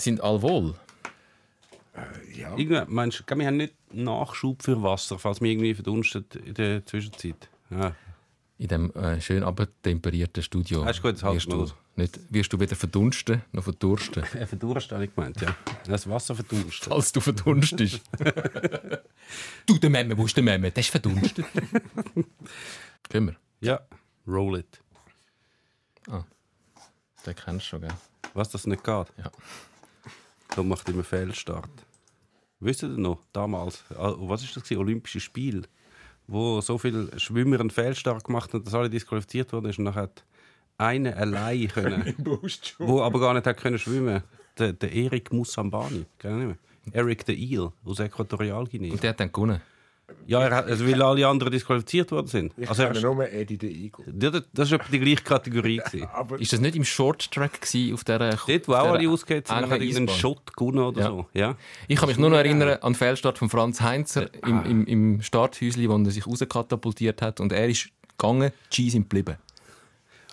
Sind alle wohl? Ja. Irgendwie, meinst wir haben nicht Nachschub für Wasser, falls wir irgendwie verdunstet in der Zwischenzeit? Ja. In dem äh, schön abtemperierten Studio. Ah, ist gut, das halten wirst wir du, nicht, wirst du weder verdunsten noch verdursten. Äh, Verdurst habe ich gemeint, ja. Das Wasser verdunstet. Falls du verdunstest. du, der Memme, wo ist der Memme? Der ist verdunstet. Gehen wir. Ja, roll it. Den kennst du schon, gell? Was das nicht geht? Ja. Da macht immer Fehlstart. Wisst ihr noch, damals, ah, was ist das gewesen? Olympische Spiel, wo so viele Schwimmer einen Fehlstart gemacht haben, dass alle disqualifiziert wurden, und nachher hat eine allein können, wo aber gar nicht hat können schwimmen. Der, der Erik Musambani, kennt ihr nicht mehr? Eric the Eel aus Äquatorialguinea. Und der hat dann gewonnen. Ja, er hat, also weil alle anderen disqualifiziert worden sind. Ich Also er, kenne nur Eddie the Eagle. Ja, das das war die gleiche Kategorie. gewesen. Aber Ist das nicht im Short Track gewesen, auf dieser Dort, wo auch alle ausgeht sind, hat irgendeinen? Shot gewonnen oder Ja. so. Ja. Ich kann mich nur noch erinnern an den Fehlstart von Franz Heinzer im, im, im Starthäusli, wo er sich rauskatapultiert hat. Und er ist gegangen, die Ski sind geblieben.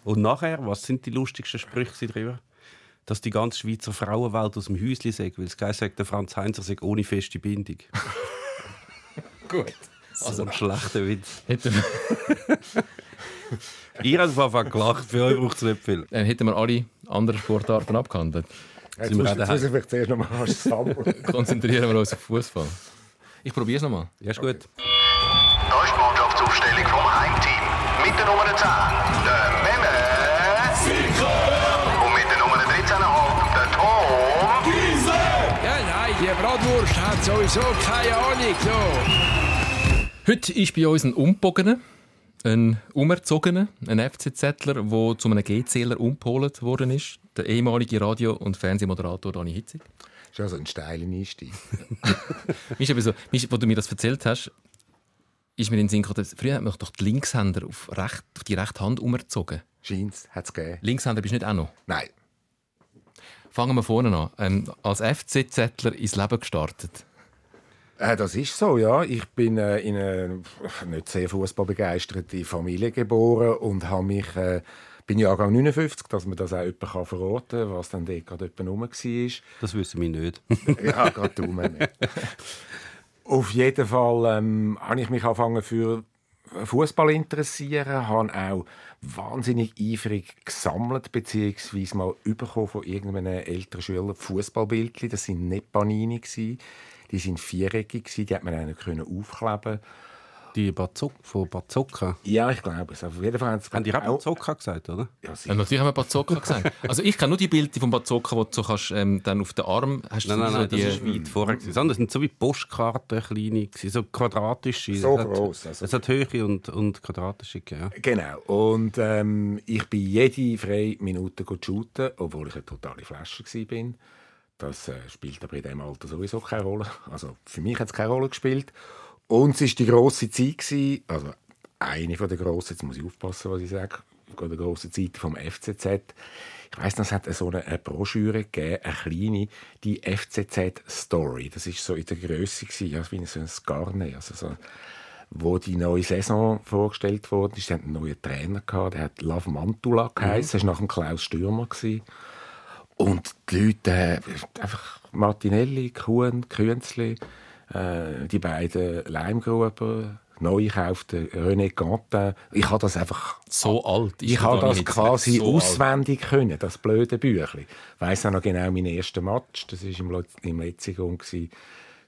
Und nachher, was sind die lustigsten Sprüche darüber? Dass die ganze Schweizer Frauenwelt aus dem Häuschen sagt, weil es sagt, der Franz Heinzer sei ohne feste Bindung. Gut. Also ein schlechter Witz. Hätten, Ihr habt einfach gelacht, für euch braucht es nicht viel. dann hätten wir alle anderen Sportarten abgehandelt. jetzt wir muss ich vielleicht zuerst noch mal sammeln. Konzentrieren wir uns auf Fußball. Ich probiere es nochmal. Ja, ist gut. Da ist die Mannschaftsaufstellung vom Heimteam. Mit der Nummer 10, der Memme. Und mit der Nummer 13,5, der Tom. Ja, nein, die Bratwurst hat sowieso keine Ahnung. So. Heute ist bei uns ein Umbogener, ein Umerzogener, ein FCZler, der zu einem G-Zähler umgeholt worden ist. Der ehemalige Radio- und Fernsehmoderator Dani Hitzig. Das ist also ein steiler Einstieg. Eben so, wo du mir das erzählt hast, ist mir in den Sinn gekommen, früher hat man doch die Linkshänder auf, recht, auf die rechte Hand umgezogen. Scheint hat es gegeben. Linkshänder bist du nicht auch noch. Nein. Fangen wir vorne an. Ähm, als FCZler ins Leben gestartet. Äh, das ist so, ja. Ich bin äh, in eine nicht sehr fußballbegeisterte Familie geboren und habe mich äh, bin Jahrgang 59, dass man das auch jemand kann verraten kann, was dann dort gerade jemand rum war. Das wissen wir nicht. Ja, gerade du nicht. Auf jeden Fall ähm, habe ich mich angefangen für Fußball interessieren, habe auch wahnsinnig eifrig gesammelt beziehungsweise mal bekommen von irgendeinem älteren Schüler Fußballbildchen. Das sind nicht Panini gsi, die sind viereckig die hat man können aufkleben. Die Bazooka, von Bazooka. Ja, ich glaube es. Auf jeden Fall haben Haben die auch Bazooka gesagt, oder? Ja, Ja, natürlich haben wir Bazooka gesagt. Also ich kenne nur die Bilder von Bazooka, wo du so kannst, ähm, dann auf den Arm hast. Nein, nein, so nein, die, das ist weit vorher. gewesen. Das sind so wie Postkarten, kleine, so quadratische. So Es hat- gross, also. Es hat Höhe und, und quadratische gegeben. Ja. Genau. Und ähm, ich bin jede freie Minute go shooten, obwohl ich eine totale Flasche war. Das äh, spielt aber in diesem Alter sowieso keine Rolle. Also für mich hat es keine Rolle gespielt. Und es war die grosse Zeit, gewesen, also eine von der grossen, jetzt muss ich aufpassen, was ich sage, von der grossen Zeit vom FCZ. Ich weiss noch, es hat so eine, eine Broschüre gegeben, eine kleine, die FCZ-Story. Das war so in der Größe, gewesen, ja, wie so ein Skarne, also so wo die neue Saison vorgestellt wurde, ist, sie hatten einen neuen Trainer gehabt, der hat Lav Mantula geheißen, mhm. das war nach dem Klaus Stürmer gewesen. Und die Leute, äh, einfach Martinelli, Kuhn, Künzli, äh, die beiden Leimgruber, neu gekaufte René Gantin. Ich habe das einfach so alt. ist ich habe das quasi So alt. auswendig können, das blöde Büchli. Ich weiss auch noch genau meinen ersten Match. Das war im, Lo- im Letzigung.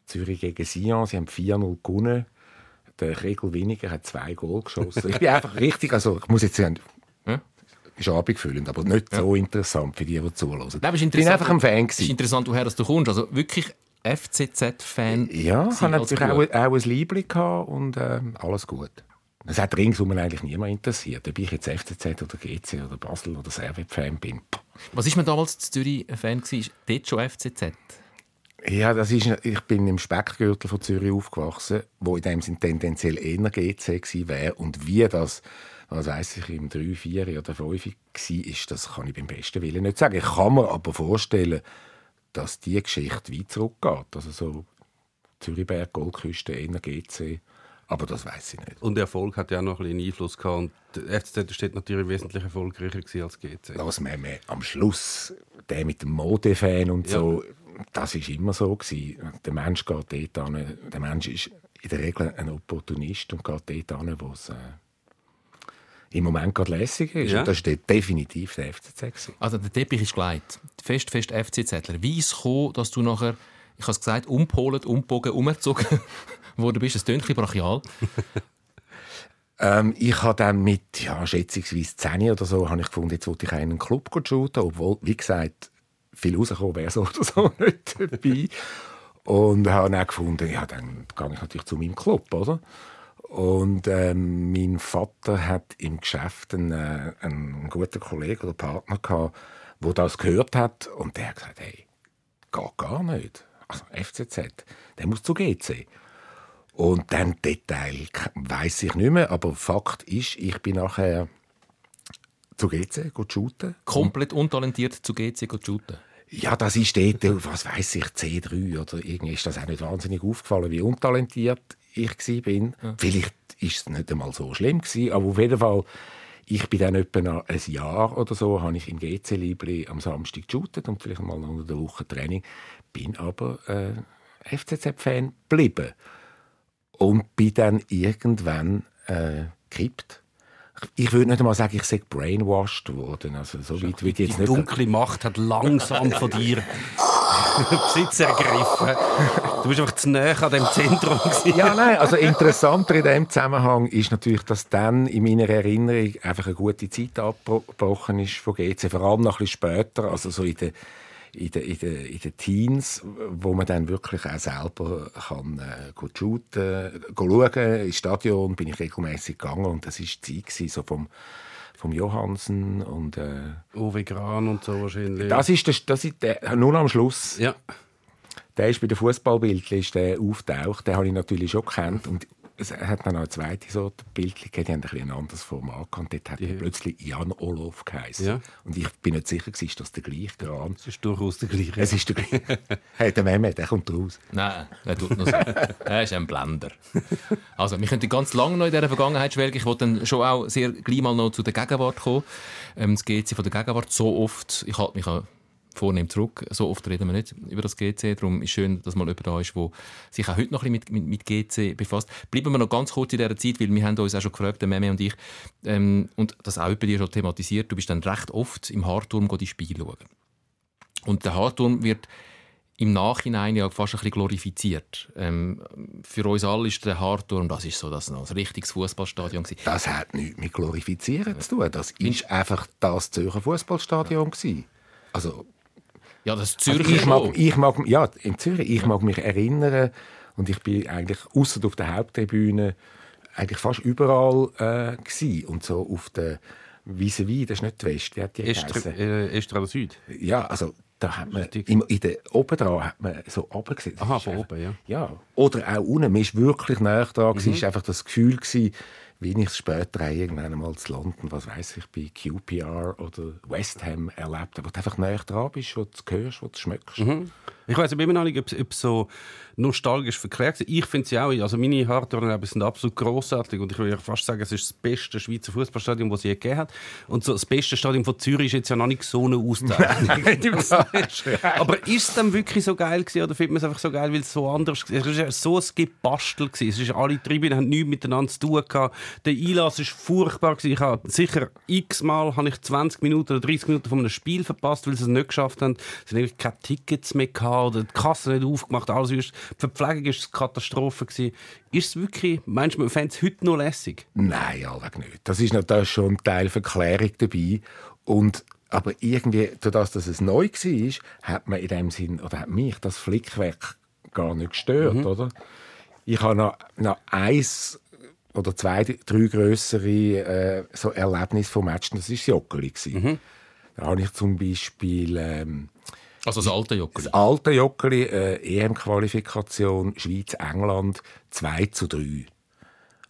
Zürich gegen Sion. Sie haben 4-0 gewonnen. Der Kriegel Winiger hat zwei Goal geschossen. Ich bin einfach richtig, also ich muss jetzt sagen. Ist abendfüllend, aber nicht so interessant für die, die zuhören. Nein, aber ist ich bin einfach ein Fan Es ist interessant, woher du kommst. Also wirklich FCZ-Fan. Ja, ich hatte natürlich auch, auch ein Liebling gehabt und ähm, alles gut. Es hat ringsum eigentlich niemand interessiert, ob ich jetzt FCZ oder GC oder Basel oder Servet-Fan bin. Was ist man damals in Zürich Fan gewesen? Dort schon FCZ? Ja, das ist, ich bin im Speckgürtel von Zürich aufgewachsen, wo in dem Sinn tendenziell eher GC gewesen wäre. Und wie das, was weiß ich, im 3, 4 oder 5 war, ist, das kann ich beim besten Willen nicht sagen. Ich kann mir aber vorstellen, dass die Geschichte weit zurückgeht. Also so Zürichberg, Goldküste, eher GC Aber das weiß ich nicht. Und der Erfolg hat ja auch noch ein bisschen Einfluss gehabt. Und der FCZ steht natürlich wesentlich erfolgreicher als GC. Lass mir am Schluss, der mit dem Modefan und Ja. so, das ist immer so gewesen. Der Mensch geht dort hin, der Mensch ist in der Regel ein Opportunist und geht dort hin, wo es äh, im Moment gerade lässig ist. Ja. Und das war dort definitiv der FCZ. Gewesen. Also der Teppich ist gelegt. Fest, fest FCZler. Wie ist es gekommen, dass du nachher, ich habe es gesagt, umpolet, umbogen, umgezogen worden bist? Das klingt ein bisschen brachial. Ähm, ich habe dann mit ja, schätzungsweise 10 oder so habe ich gefunden, jetzt wollte ich einen Club shooten, obwohl, wie gesagt, viel rausgekommen wäre so oder so nicht dabei. Und habe dann gefunden, ja, dann gehe ich natürlich zu meinem Club, oder? Und ähm, mein Vater hat im Geschäft einen, äh, einen guten Kollegen oder Partner gehabt, der das gehört hat und der hat gesagt, hey, geht gar nicht. Also FCZ, der muss zu GC. Und dann Detail weiß ich nicht mehr, aber Fakt ist, ich bin nachher zu GC shooten. Komplett untalentiert zu GC shooten. Ja, das ist dort, was weiß ich, C3 oder irgendwie ist das auch nicht wahnsinnig aufgefallen, wie untalentiert ich gsi bin. Vielleicht ist es nicht einmal so schlimm gewesen, aber auf jeden Fall, ich bin dann etwa nach ein Jahr oder so, habe ich im GC Liebli am Samstag geshootet und vielleicht mal unter der Woche Training, bin aber äh, FCZ-Fan geblieben und bin dann irgendwann äh, gekippt. Ich würde nicht einmal sagen, ich sei brainwashed worden. Also so weit würde ich Die jetzt nicht. dunkle Macht hat langsam von dir Besitz ergriffen. Du bist einfach zu näher an dem Zentrum. gewesen. Ja, nein, also interessanter in dem Zusammenhang ist natürlich, dass dann in meiner Erinnerung einfach eine gute Zeit abgebrochen ist von GC, vor allem noch ein bisschen später, also so in den in den, in den, in den Teens, wo man dann wirklich auch selber kann äh, gut shooten, go schauen. Ins Stadion bin ich regelmäßig gegangen und das war die Zeit gewesen, so vom, vom Johansen und äh, Uwe Gran und so wahrscheinlich. das ist, der, das ist der, nur am Schluss ja. Der ist bei den Fußballbildern ist der auftaucht. Den habe ich natürlich schon gekannt. Und es hat dann noch eine zweite Sorte Bildchen gegeben. Die haben ein, bisschen ein anderes Format gehabt. Dort hat er plötzlich Jan Olof geheißen. Ja. Und ich bin nicht sicher, gewesen, ist das der gleiche Gran? Das ist durchaus der gleiche. Es ist der gleiche. hey, der Mehmet, der kommt raus. Nein, er tut noch so. er ist ein Blender. Also, wir könnten ganz lange noch in dieser Vergangenheit schwelgen. Ich wollte dann schon auch sehr gleich mal noch zu der Gegenwart kommen. Ähm, das GC von der Gegenwart so oft, ich halte mich an vornehm zurück, so oft reden wir nicht über das GC. Darum ist es schön, dass mal jemand da ist, der sich auch heute noch ein bisschen mit, mit, mit GC befasst. Bleiben wir noch ganz kurz in dieser Zeit, weil wir haben uns auch schon gefragt, der Meme und ich, ähm, und das auch bei dir schon thematisiert, du bist dann recht oft im Hartturm die Spiele schauen. Und der Hartturm wird im Nachhinein ja fast ein bisschen glorifiziert. Ähm, für uns alle ist der Hartturm, das ist so das ein richtiges Fußballstadion gewesen. Das hat nichts mit Glorifizieren zu tun. Das ist einfach das Zürcher Fußballstadion gewesen. Also, Ja, das Also Zürcher ich, mag, ich mag, ja, in Zürich, ich mag mich erinnern und ich bin eigentlich außer auf der Haupttribüne eigentlich fast überall äh, gsi und so auf der Vis-à-vis, das ist nicht die West, wie hat die Estra, äh, Estrada Süd. Ja, also da hat man im, in der oben dran hat man so runtergesehen. Das Aha, von einfach- oben, ja. Ja, oder auch unten. Man ist wirklich näher dran. Mhm. Es war einfach das Gefühl gewesen, es später auch irgendwann einmal zu London, was weiß ich, bei QPR oder West Ham erlebt habe, wo du einfach näher dran bist, wo du hörst, wo du schmeckst. Mhm. Ich weiß immer noch nicht, ob es- es so nostalgisch verklärt ist. Ich finde sie auch. Also meine Hardtouren sind absolut großartig und ich würde fast sagen, es ist das beste Schweizer Fußballstadion, das es je gegeben hat. Und so das beste Stadion von Zürich ist jetzt ja noch nicht so eine Auszeichnung. Aber ist es dann wirklich so geil gewesen, oder findet man es einfach so geil, weil es so anders war? Es war so ein Gebastel. Es ist alle Tribünen haben nichts miteinander zu tun gehabt. Der Einlass war furchtbar. gewesen. Ich habe sicher x-mal habe ich 20 Minuten oder 30 Minuten von einem Spiel verpasst, weil sie es nicht geschafft haben. Es sind keine Tickets mehr gehabt die Kasse nicht aufgemacht. Alles ist, die Verpflegung war eine Katastrophe. Gewesen. Ist es wirklich, meinst du, man fände es heute noch lässig? Nein, allweg nicht. Das ist ist schon ein Teil Verklärung dabei. Und, aber irgendwie, dadurch, dass es neu war, hat man in dem Sinn, oder hat mich das Flickwerk gar nicht gestört, oder? Ich habe noch, noch eins oder zwei, drei grössere äh, so Erlebnisse vom Match, das war das Joggeli. gewesen. Da habe ich zum Beispiel ähm, Also das alte Jockeli. das alte Joggeli, äh, EM-Qualifikation Schweiz-England 2 zu 3.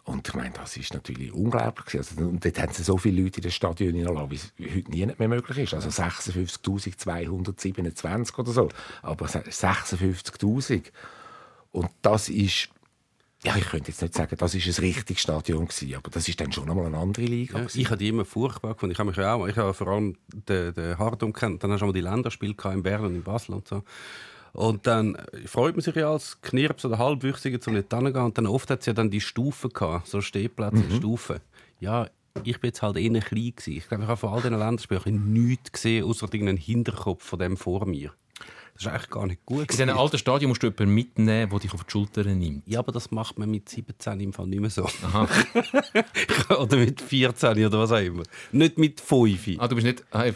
Und ich meine, das ist natürlich unglaublich. Also, und dort haben sie so viele Leute in das Stadion hineingelassen, wie es heute nie mehr möglich ist. Also 56.227 oder so. Aber 56.000. Und das ist ja, ich könnte jetzt nicht sagen, das ist ein richtiges Stadion gewesen, aber das ist dann schon einmal eine andere Liga. Ja, ich habe die immer furchtbar gefunden. Ich habe mich ja auch, ich habe vor allem den, den Hardum kennt. Dann hast du mal die Länderspiele in Bern und in Basel und so. Und dann freut man sich ja als Knirps oder Halbwüchsiger zum nicht hingehen. Und dann oft hat es ja dann die Stufen gehabt, so Stehplätze, Stufen. Ja, ich bin jetzt halt eher klein gewesen. Ich glaube, ich habe von all diesen Länderspielen nichts gesehen, außer irgendeinen Hinterkopf von dem vor mir. Das ist eigentlich gar nicht gut. In diesem alten Stadion musst du jemanden mitnehmen, der dich auf die Schultern nimmt. Ja, aber das macht man mit 17 im Fall nicht mehr so. Aha. oder mit 14 oder was auch immer. Nicht mit 5. Ah, du bist nicht... Ah, ja.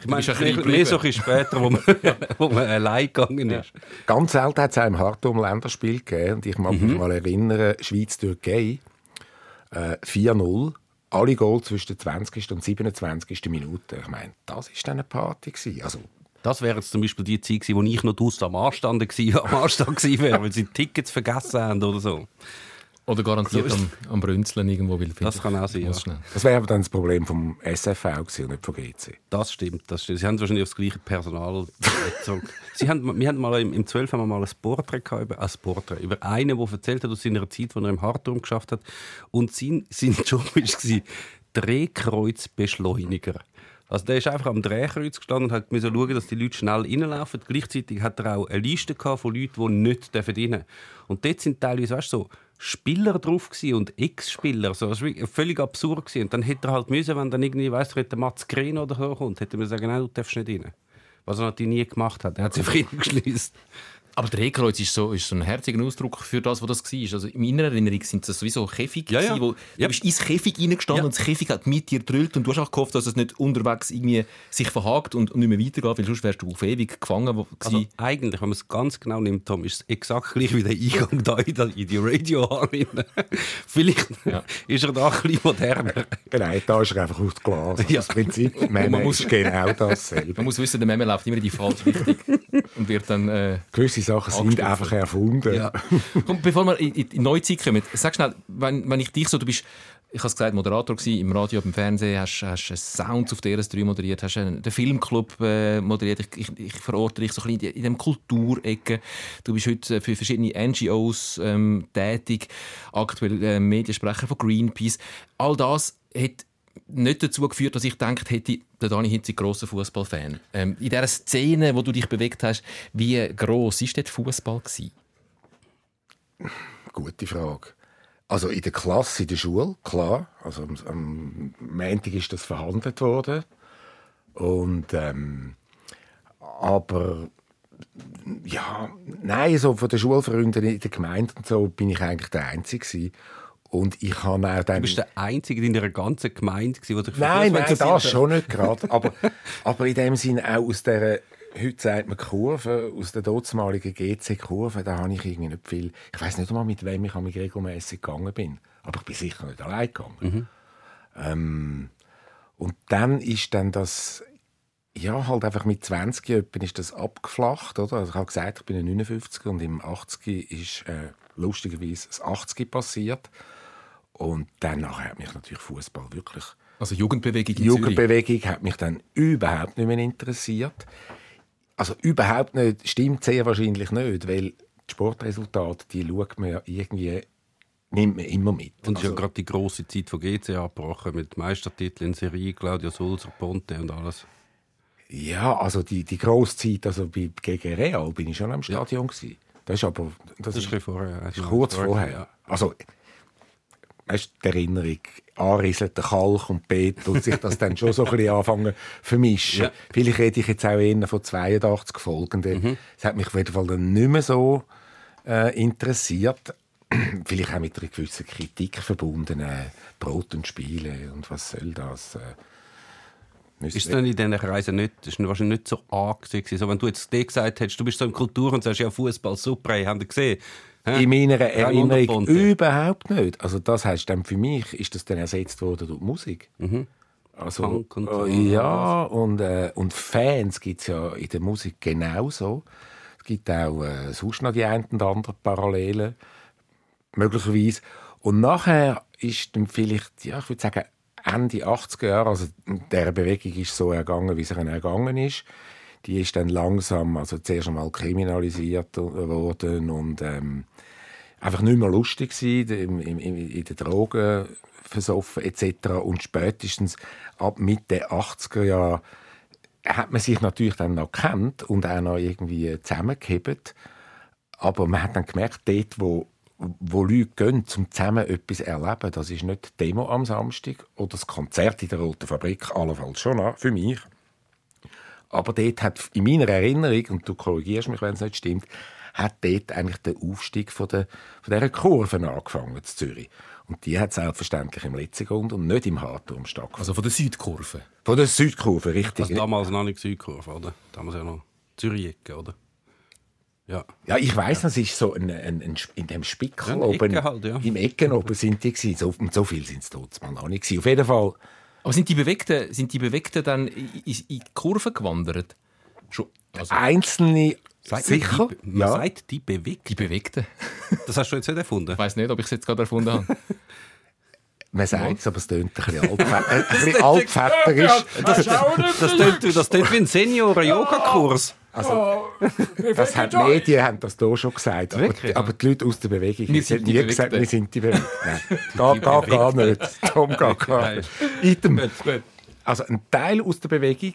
Ich meine, mehr, bisschen mehr so ein bisschen später, wo man, wo man allein gegangen ist. Ganz selten hat es auch im Hartum Länderspiel gegeben. Und ich mag Mhm. mich mal erinnern, Schweiz-Türkei, äh, 4-0. Alle Goal zwischen der 20. und 27. Minute. Ich meine, das war dann eine Party. Gewesen. Also, Das wäre jetzt zum Beispiel die Zeit gewesen, wo ich noch draussen am Anstand gewesen, am Anstand gewesen wäre, weil sie Tickets vergessen haben oder so. Oder garantiert So am, am Brünzeln irgendwo. Weil Das kann auch sein, ja. schnell. das wäre aber dann das Problem vom SFV gewesen und nicht vom GC. Das stimmt, das stimmt. Sie haben wahrscheinlich aufs gleiche Personal bezogen. Sie haben, wir haben mal im, im 12 haben wir mal ein Porträt gehabt, über, ein Porträt, über einen, der erzählt hat aus seiner Zeit, wo er im Hartum geschafft hat. Und sein, sein Job war Drehkreuzbeschleuniger. Also der ist einfach am Drehkreuz gestanden und hat müssen schauen, dass die Leute schnell reinlaufen. Gleichzeitig hat er auch eine Liste von Leuten, die nicht dürfen. Und dort sind teilweise, weißt du, so Spieler drauf und Ex-Spieler. So, das war völlig absurd. Gewesen. Und dann hätte er halt müssen, wenn dann irgendwie, weißt du, der Mats Green oder so kommt, hätte er sagen, nein, du darfst nicht rein. Was er natürlich nie gemacht hat. Er hat sich einfach reingeschlissen. Aber Drehkreuz ist so, ist so ein herziger Ausdruck für das, was das war. Also in meiner Erinnerung sind das sowieso Käfig, Ja, ja. gewesen, wo Ja. du bist ins Käfig reingestanden Ja. und das Käfig hat mit dir gedrillt und du hast auch gehofft, dass es nicht unterwegs irgendwie sich verhakt und, und nicht mehr weitergeht, weil sonst wärst du auf ewig gefangen wo- Also eigentlich, wenn man es ganz genau nimmt, Tom, ist es exakt gleich wie der Eingang da in, der- in die Radio Vielleicht Ja. ist er da ein bisschen moderner. Nein, da ist er einfach aus Glas. Also Ja. Das Prinzip man man muss- ist genau dasselbe. Man muss wissen, der Memme läuft immer in die falsche Richtung und wird dann... Äh, Gewisse Sachen sind einfach erfunden. Ja. Komm, bevor wir in, die Neuzeit kommen, sag schnell, wenn, wenn ich dich so, du bist, ich habe es gesagt, Moderator gewesen, im Radio, im Fernsehen, hast, hast Sounds auf der RS3 moderiert, hast einen, den Filmclub äh, moderiert, ich, ich, ich verorte dich so ein bisschen in, in dem Kulturecke. Du bist heute für verschiedene NGOs ähm, tätig, aktuell äh, Mediensprecher von Greenpeace. All das hat nicht dazu geführt, dass ich gedacht hätte, der Dani Hitz ist ein grosser Fußballfan. Ähm, in dieser Szene, wo du dich bewegt hast, wie gross ist dort Fußball? Gute Frage. Also in der Klasse, in der Schule, klar. Also am, am Montag ist das verhandelt worden. Und, ähm, aber ja, nein, so von den Schulfreunden in der Gemeinde und so bin ich eigentlich der Einzige gewesen. Und ich habe auch dann... Du bist der Einzige in deiner ganzen Gemeinde, der dich Nein, nein, das hat. schon nicht gerade. Aber, aber in dem Sinne auch aus der, heute sagt man Kurve, aus der dortmaligen GC-Kurve, da habe ich irgendwie nicht viel. Ich weiß nicht einmal, mit wem ich regelmäßig gegangen bin. Aber ich bin sicher nicht allein gegangen. Ähm, und dann ist dann das, ja, halt einfach mit 20 etwa ist das abgeflacht, oder? Also ich habe gesagt, ich bin ein 59 und im 80 ist äh, lustigerweise das 80 passiert. Und dann nachher hat mich natürlich Fußball wirklich Also Jugendbewegung in die Zürich. Jugendbewegung hat mich dann überhaupt nicht mehr interessiert. Also überhaupt nicht, stimmt sehr wahrscheinlich nicht, weil die Sportresultate, die schaut man ja irgendwie, nimmt man immer mit. Und es ist ja Also, gerade die grosse Zeit von GC abgebrochen mit Meistertiteln in Serie, Claudio Sulzer, Ponte und alles. ja, also die, die grosse Zeit, also bei, gegen Real bin ich schon am Stadion gewesen. Das ist aber, das, Das ist ist, vorher. ist kurz vorher. Also, weißt, die Erinnerung, anrieselt der Kalk und Bet und sich das dann schon so ein bisschen anfangen vermischen. Ja. Vielleicht rede ich jetzt auch eher von 82 Folgenden. Mhm. Es hat mich auf jeden Fall dann nicht mehr so äh, interessiert. Vielleicht auch mit einer gewissen Kritik verbunden. Äh, Brot und Spiele und was soll das? Äh, Ist es dann in diesen Kreisen nicht, das ist wahrscheinlich nicht so angesehen. So, wenn du jetzt dir gesagt hättest, du bist so in Kultur und sagst, ja, Fußball super, habt ihr gesehen? Hä? In meiner Erinnerung überhaupt nicht. Also das heißt dann für mich ist das dann ersetzt worden durch Musik. Also Punk und äh, ja und äh, und Fans gibt es ja in der Musik genauso. Es gibt auch äh, sonst noch die einen und anderen Parallelen möglicherweise. Und nachher ist dann vielleicht, ja, ich würde sagen, Ende 80er Jahre, also der Bewegung ist so ergangen, wie sie ergangen ist. Die ist dann langsam, also zuerst einmal kriminalisiert worden und ähm, einfach nicht mehr lustig gewesen, im, im, in den Drogen versoffen etc. Und spätestens ab Mitte 80er Jahre hat man sich natürlich dann noch kennt und auch noch irgendwie zusammengehebt. Aber man hat dann gemerkt, dort, wo, wo Leute gehen, um zusammen etwas erleben, das ist nicht die Demo am Samstag oder das Konzert in der Roten Fabrik, allenfalls schon für mich. Aber dort hat in meiner Erinnerung, und du korrigierst mich, wenn es nicht stimmt, hat dort eigentlich der Aufstieg von, der, von dieser Kurve angefangen in Zürich. Und die hat selbstverständlich im letzten Grund und nicht im Hartturm stattgefunden. Also von der Südkurve. Von der Südkurve, richtig. Also damals noch nicht Südkurve, oder? Damals ja noch Zürich-Ecke, oder? Ja. Ja, ich weiss, das ist so ein, ein, ein, in dem Spickel Ja, in oben, Ecke halt, ja. im Ecken oben sind die gewesen. So, und so viel sind es mal noch nicht gewesen. Auf jeden Fall, Aber sind die Bewegten, sind die Bewegten dann in, in die Kurve gewandert? Schon. Also, einzelne Sagt sicher, Man, die, man ja. sagt, die bewegt. die Bewegten? Das hast du jetzt nicht erfunden. Ich weiß nicht, ob ich es jetzt gerade erfunden habe. Man sagt es, aber es tönt ein bisschen, altfä ein bisschen altväterisch. Das, das, tönt, das tönt wie ein Senioren-Yoga-Kurs. Das haben die Medien haben das hier schon gesagt. Aber, aber die Leute aus der Bewegung Wir sind nie gesagt, wir sind die Bewegten. Nein, gar, gar, gar nicht. Tom, gar, gar nicht. Item. Also ein Teil aus der Bewegung,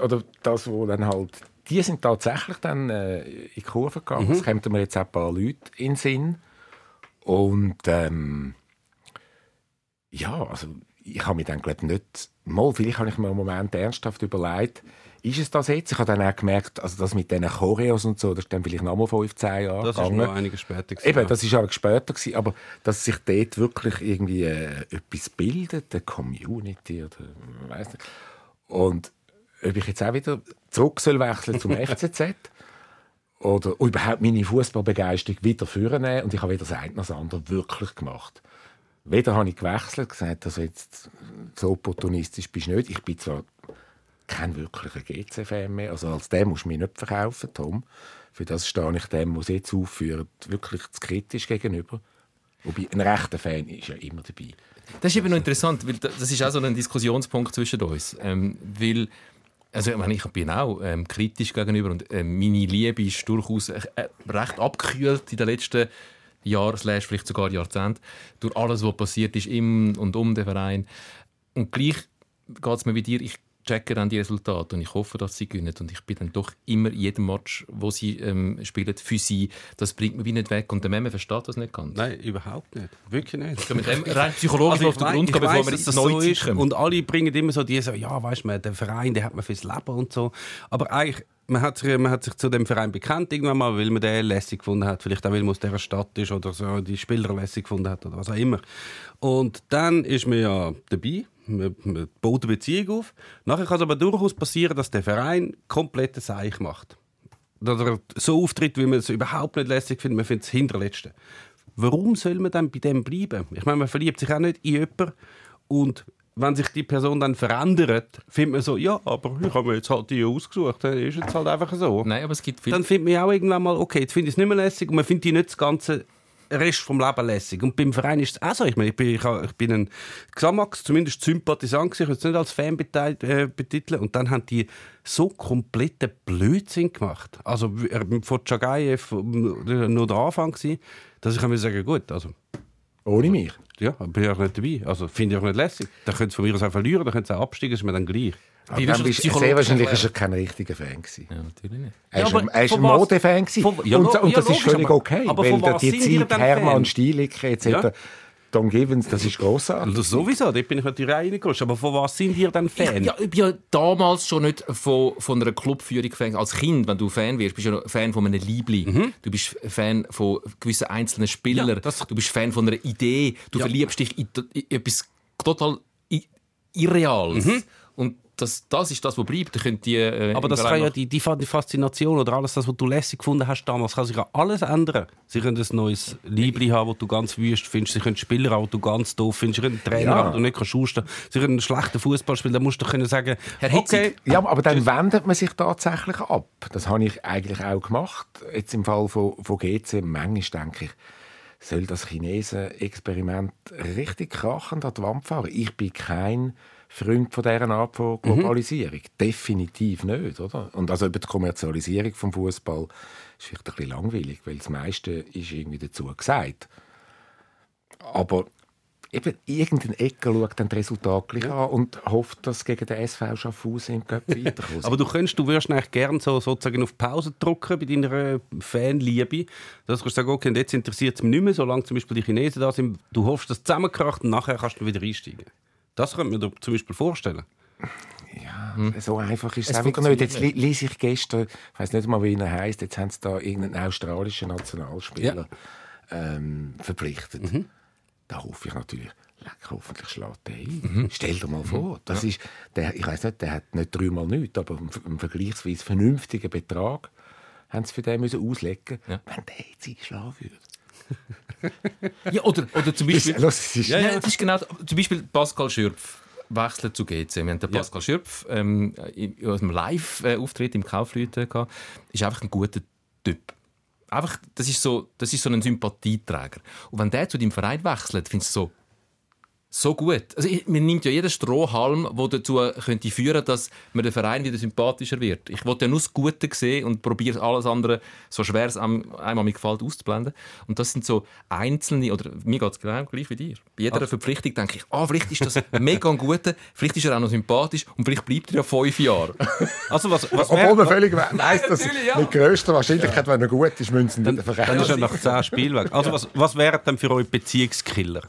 oder das, wo dann halt, die sind tatsächlich dann äh, in die Kurve gegangen. Es kommen mir jetzt auch ein paar Leute in den Sinn. Und ähm, ja, also ich habe mir dann glaube nicht, mal, vielleicht habe ich mir einen Moment ernsthaft überlegt, ist es das jetzt? Ich habe dann auch gemerkt, also das mit diesen Choreos und so, das ist dann vielleicht noch mal 15 Jahre Das ist gegangen. noch einige später. gewesen, Eben, ja. das ist aber später gewesen, aber dass sich dort wirklich irgendwie äh, etwas bildet, eine Community oder weiß nicht. Und ob ich jetzt auch wieder zurück soll wechseln zum FCZ oder überhaupt meine Fußballbegeisterung wieder vornehmen und ich habe weder das eine noch das andere wirklich gemacht. Weder habe ich gewechselt, gesagt, also jetzt so opportunistisch bist nicht. Ich bin zwar kein wirklicher GC-Fan mehr. Also als dem musst du mich nicht verkaufen, Tom. Für das stehe ich dem, was jetzt aufführt, wirklich zu kritisch gegenüber. Wobei ein rechter Fan ist ja immer dabei. Das ist eben noch interessant, weil da- das ist auch so ein Diskussionspunkt zwischen uns. Ähm, weil, also ich, meine, ich bin auch ähm, kritisch gegenüber und ähm, meine Liebe ist durchaus äh, äh, recht abgekühlt in den letzten Slash vielleicht sogar Jahrzehnten, durch alles, was passiert ist im und um den Verein. Und gleich geht es mir wie dir, ich checke dann die Resultate und ich hoffe, dass sie gewinnen. Und ich bin dann doch immer jedem Match, wo sie ähm, spielen, für sie. Das bringt mich wie nicht weg. Und der Memme versteht das nicht ganz. Nein, überhaupt nicht. Wirklich nicht. Mit dem rein psychologisch auf den Grund gehen, bevor weiss, wir dass ins das so Neuzeit ist. kommen. Und alle bringen immer so die so, ja, weißt du, der Verein, der hat man fürs Leben und so. Aber eigentlich, man hat, sich, man hat sich zu dem Verein bekannt irgendwann mal, weil man den lässig gefunden hat. Vielleicht auch, weil man aus dieser Stadt ist oder so die Spieler lässig gefunden hat oder was auch immer. Und dann ist man ja dabei. Man, man baut eine Beziehung auf. Nachher kann es aber durchaus passieren, dass der Verein komplett Seich macht. Oder so auftritt, wie man es überhaupt nicht lässig findet. Man findet es hinterletzte. Warum soll man dann bei dem bleiben? Ich meine, man verliebt sich auch nicht in jemanden und wenn sich die Person dann verändert, findet man so, ja, aber ich habe mir jetzt halt die ausgesucht, dann ist jetzt halt einfach so. Nein, aber es gibt viele. Dann findet man auch irgendwann mal, okay, jetzt finde ich es nicht mehr lässig und man findet die nicht das ganze Rest vom Leben lässig. Und beim Verein ist es auch so. Ich, meine, ich, bin, ich, ich bin ein Xamax, zumindest Sympathisant, gewesen, ich will es nicht als Fan äh, betiteln. Und dann haben die so kompletten Blödsinn gemacht. Also äh, von Chagayev äh, nur der Anfang gewesen, dass ich kann mir sagen, gut, also Ohne mich. Ja, bin ich auch nicht dabei. Also finde ich auch nicht lässig. Dann können sie von mir aus auch verlieren, dann können sie auch absteigen, ist mir dann gleich. Aber dann bist, sehr wahrscheinlich ist er kein richtiger Fan gewesen. Ja, natürlich nicht. Er Ja, ist aber ein, ist Modefan ja, und, und ja, das ist logisch, völlig aber- okay, aber weil von der, was die Zeit Hermann Fan? Stieliker etc. Ja. Don Givens, das ist grossartig. Also sowieso, dort bin ich natürlich reingerutscht. Aber von was sind ihr denn Fan? Ich, ja, ich bin ja damals schon nicht von, von einer Clubführung Fan. Als Kind, wenn du Fan wirst, bist du ja noch Fan von einem Liebling. Du bist Fan von gewissen einzelnen Spielern. Ja, das- du bist Fan von einer Idee. Du Ja. verliebst dich in, in etwas total Irreales. Und das, das ist das, was bleibt. Die, äh, Aber das kann ja die, die Fa- die Faszination oder alles, das, was du lässig gefunden hast damals, kann sich ja alles ändern. Sie können ein neues Liebling haben, das du ganz wüst findest. Sie können Spieler haben, die du ganz doof findest. Sie können einen Trainer Ja. haben, den du nicht kannst. Sie können einen schlechten Fußball spielen. Da musst du können sagen, Herr Hitzig, okay, Ja, aber dann wendet man sich tatsächlich ab. Das habe ich eigentlich auch gemacht. Jetzt im Fall von, von GC, manchmal denke ich, soll das Chinesen-Experiment richtig krachend an die Wand fahren? Ich bin kein Freund von dieser Art von Globalisierung. Definitiv nicht, oder? Und also über die Kommerzialisierung vom Fußball ist vielleicht ein bisschen langweilig, weil das meiste ist irgendwie dazu gesagt. Aber eben irgendeine Ecke schaut dann das Resultat gleich an und hofft, dass gegen den SV Schaffhausen im Cup weiterkommt. Aber du könntest, du würdest eigentlich gerne so, sozusagen auf Pause drücken bei deiner äh, Fanliebe. Dass du sagen, okay, jetzt interessiert es mich nicht mehr, solange zum Beispiel die Chinesen da sind. Du hoffst, dass es zusammenkracht und nachher kannst du wieder einsteigen. Das könnte man dir zum Beispiel vorstellen. Ja, so einfach ist es Es nicht. Jetzt lese ich gestern, ich weiß nicht mal, wie er heißt. Jetzt haben sie da irgendeinen australischen Nationalspieler ähm, verpflichtet. Mhm. Da hoffe ich natürlich, leck, hoffentlich schlägt der ein. Mhm. Stell dir mal vor, das ist, der, ich weiß nicht, der hat nicht dreimal nichts, aber einen, einen vergleichsweise vernünftigen Betrag haben sie für den müssen auslegen, Ja. wenn der jetzt eingeschlagen würde. Ja, oder, oder zum Beispiel... Los, es ist, Ja, ja, das ist genau. Zum Beispiel Pascal Schürpf wechselt zu GC. Wir haben den Pascal Schürpf ähm, in aus dem Live-Auftritt im Kaufleuten gehabt. Ist einfach ein guter Typ. Einfach, das ist so, das ist so ein Sympathieträger. Und wenn der zu deinem Verein wechselt, findest du so so gut. Also ich, man nimmt ja jeden Strohhalm, der dazu könnte führen, dass man der Verein wieder sympathischer wird. Ich wollte ja nur das Gute sehen und probiere alles andere, so schwer es einem, einem mir gefällt, auszublenden. Und das sind so einzelne, oder mir geht es genau gleich wie dir. Bei jeder Verpflichtung denke ich, ah, vielleicht ist das mega ein Guter, vielleicht ist er auch noch sympathisch und vielleicht bleibt er ja fünf Jahre. Also was, was Obwohl man völlig weiss, dass ja. mit größter Wahrscheinlichkeit, wenn er gut ist, müssen sie den dann Verein. ist er nach 10 Spielen weg. Also was, was wären denn für euch Beziehungskiller?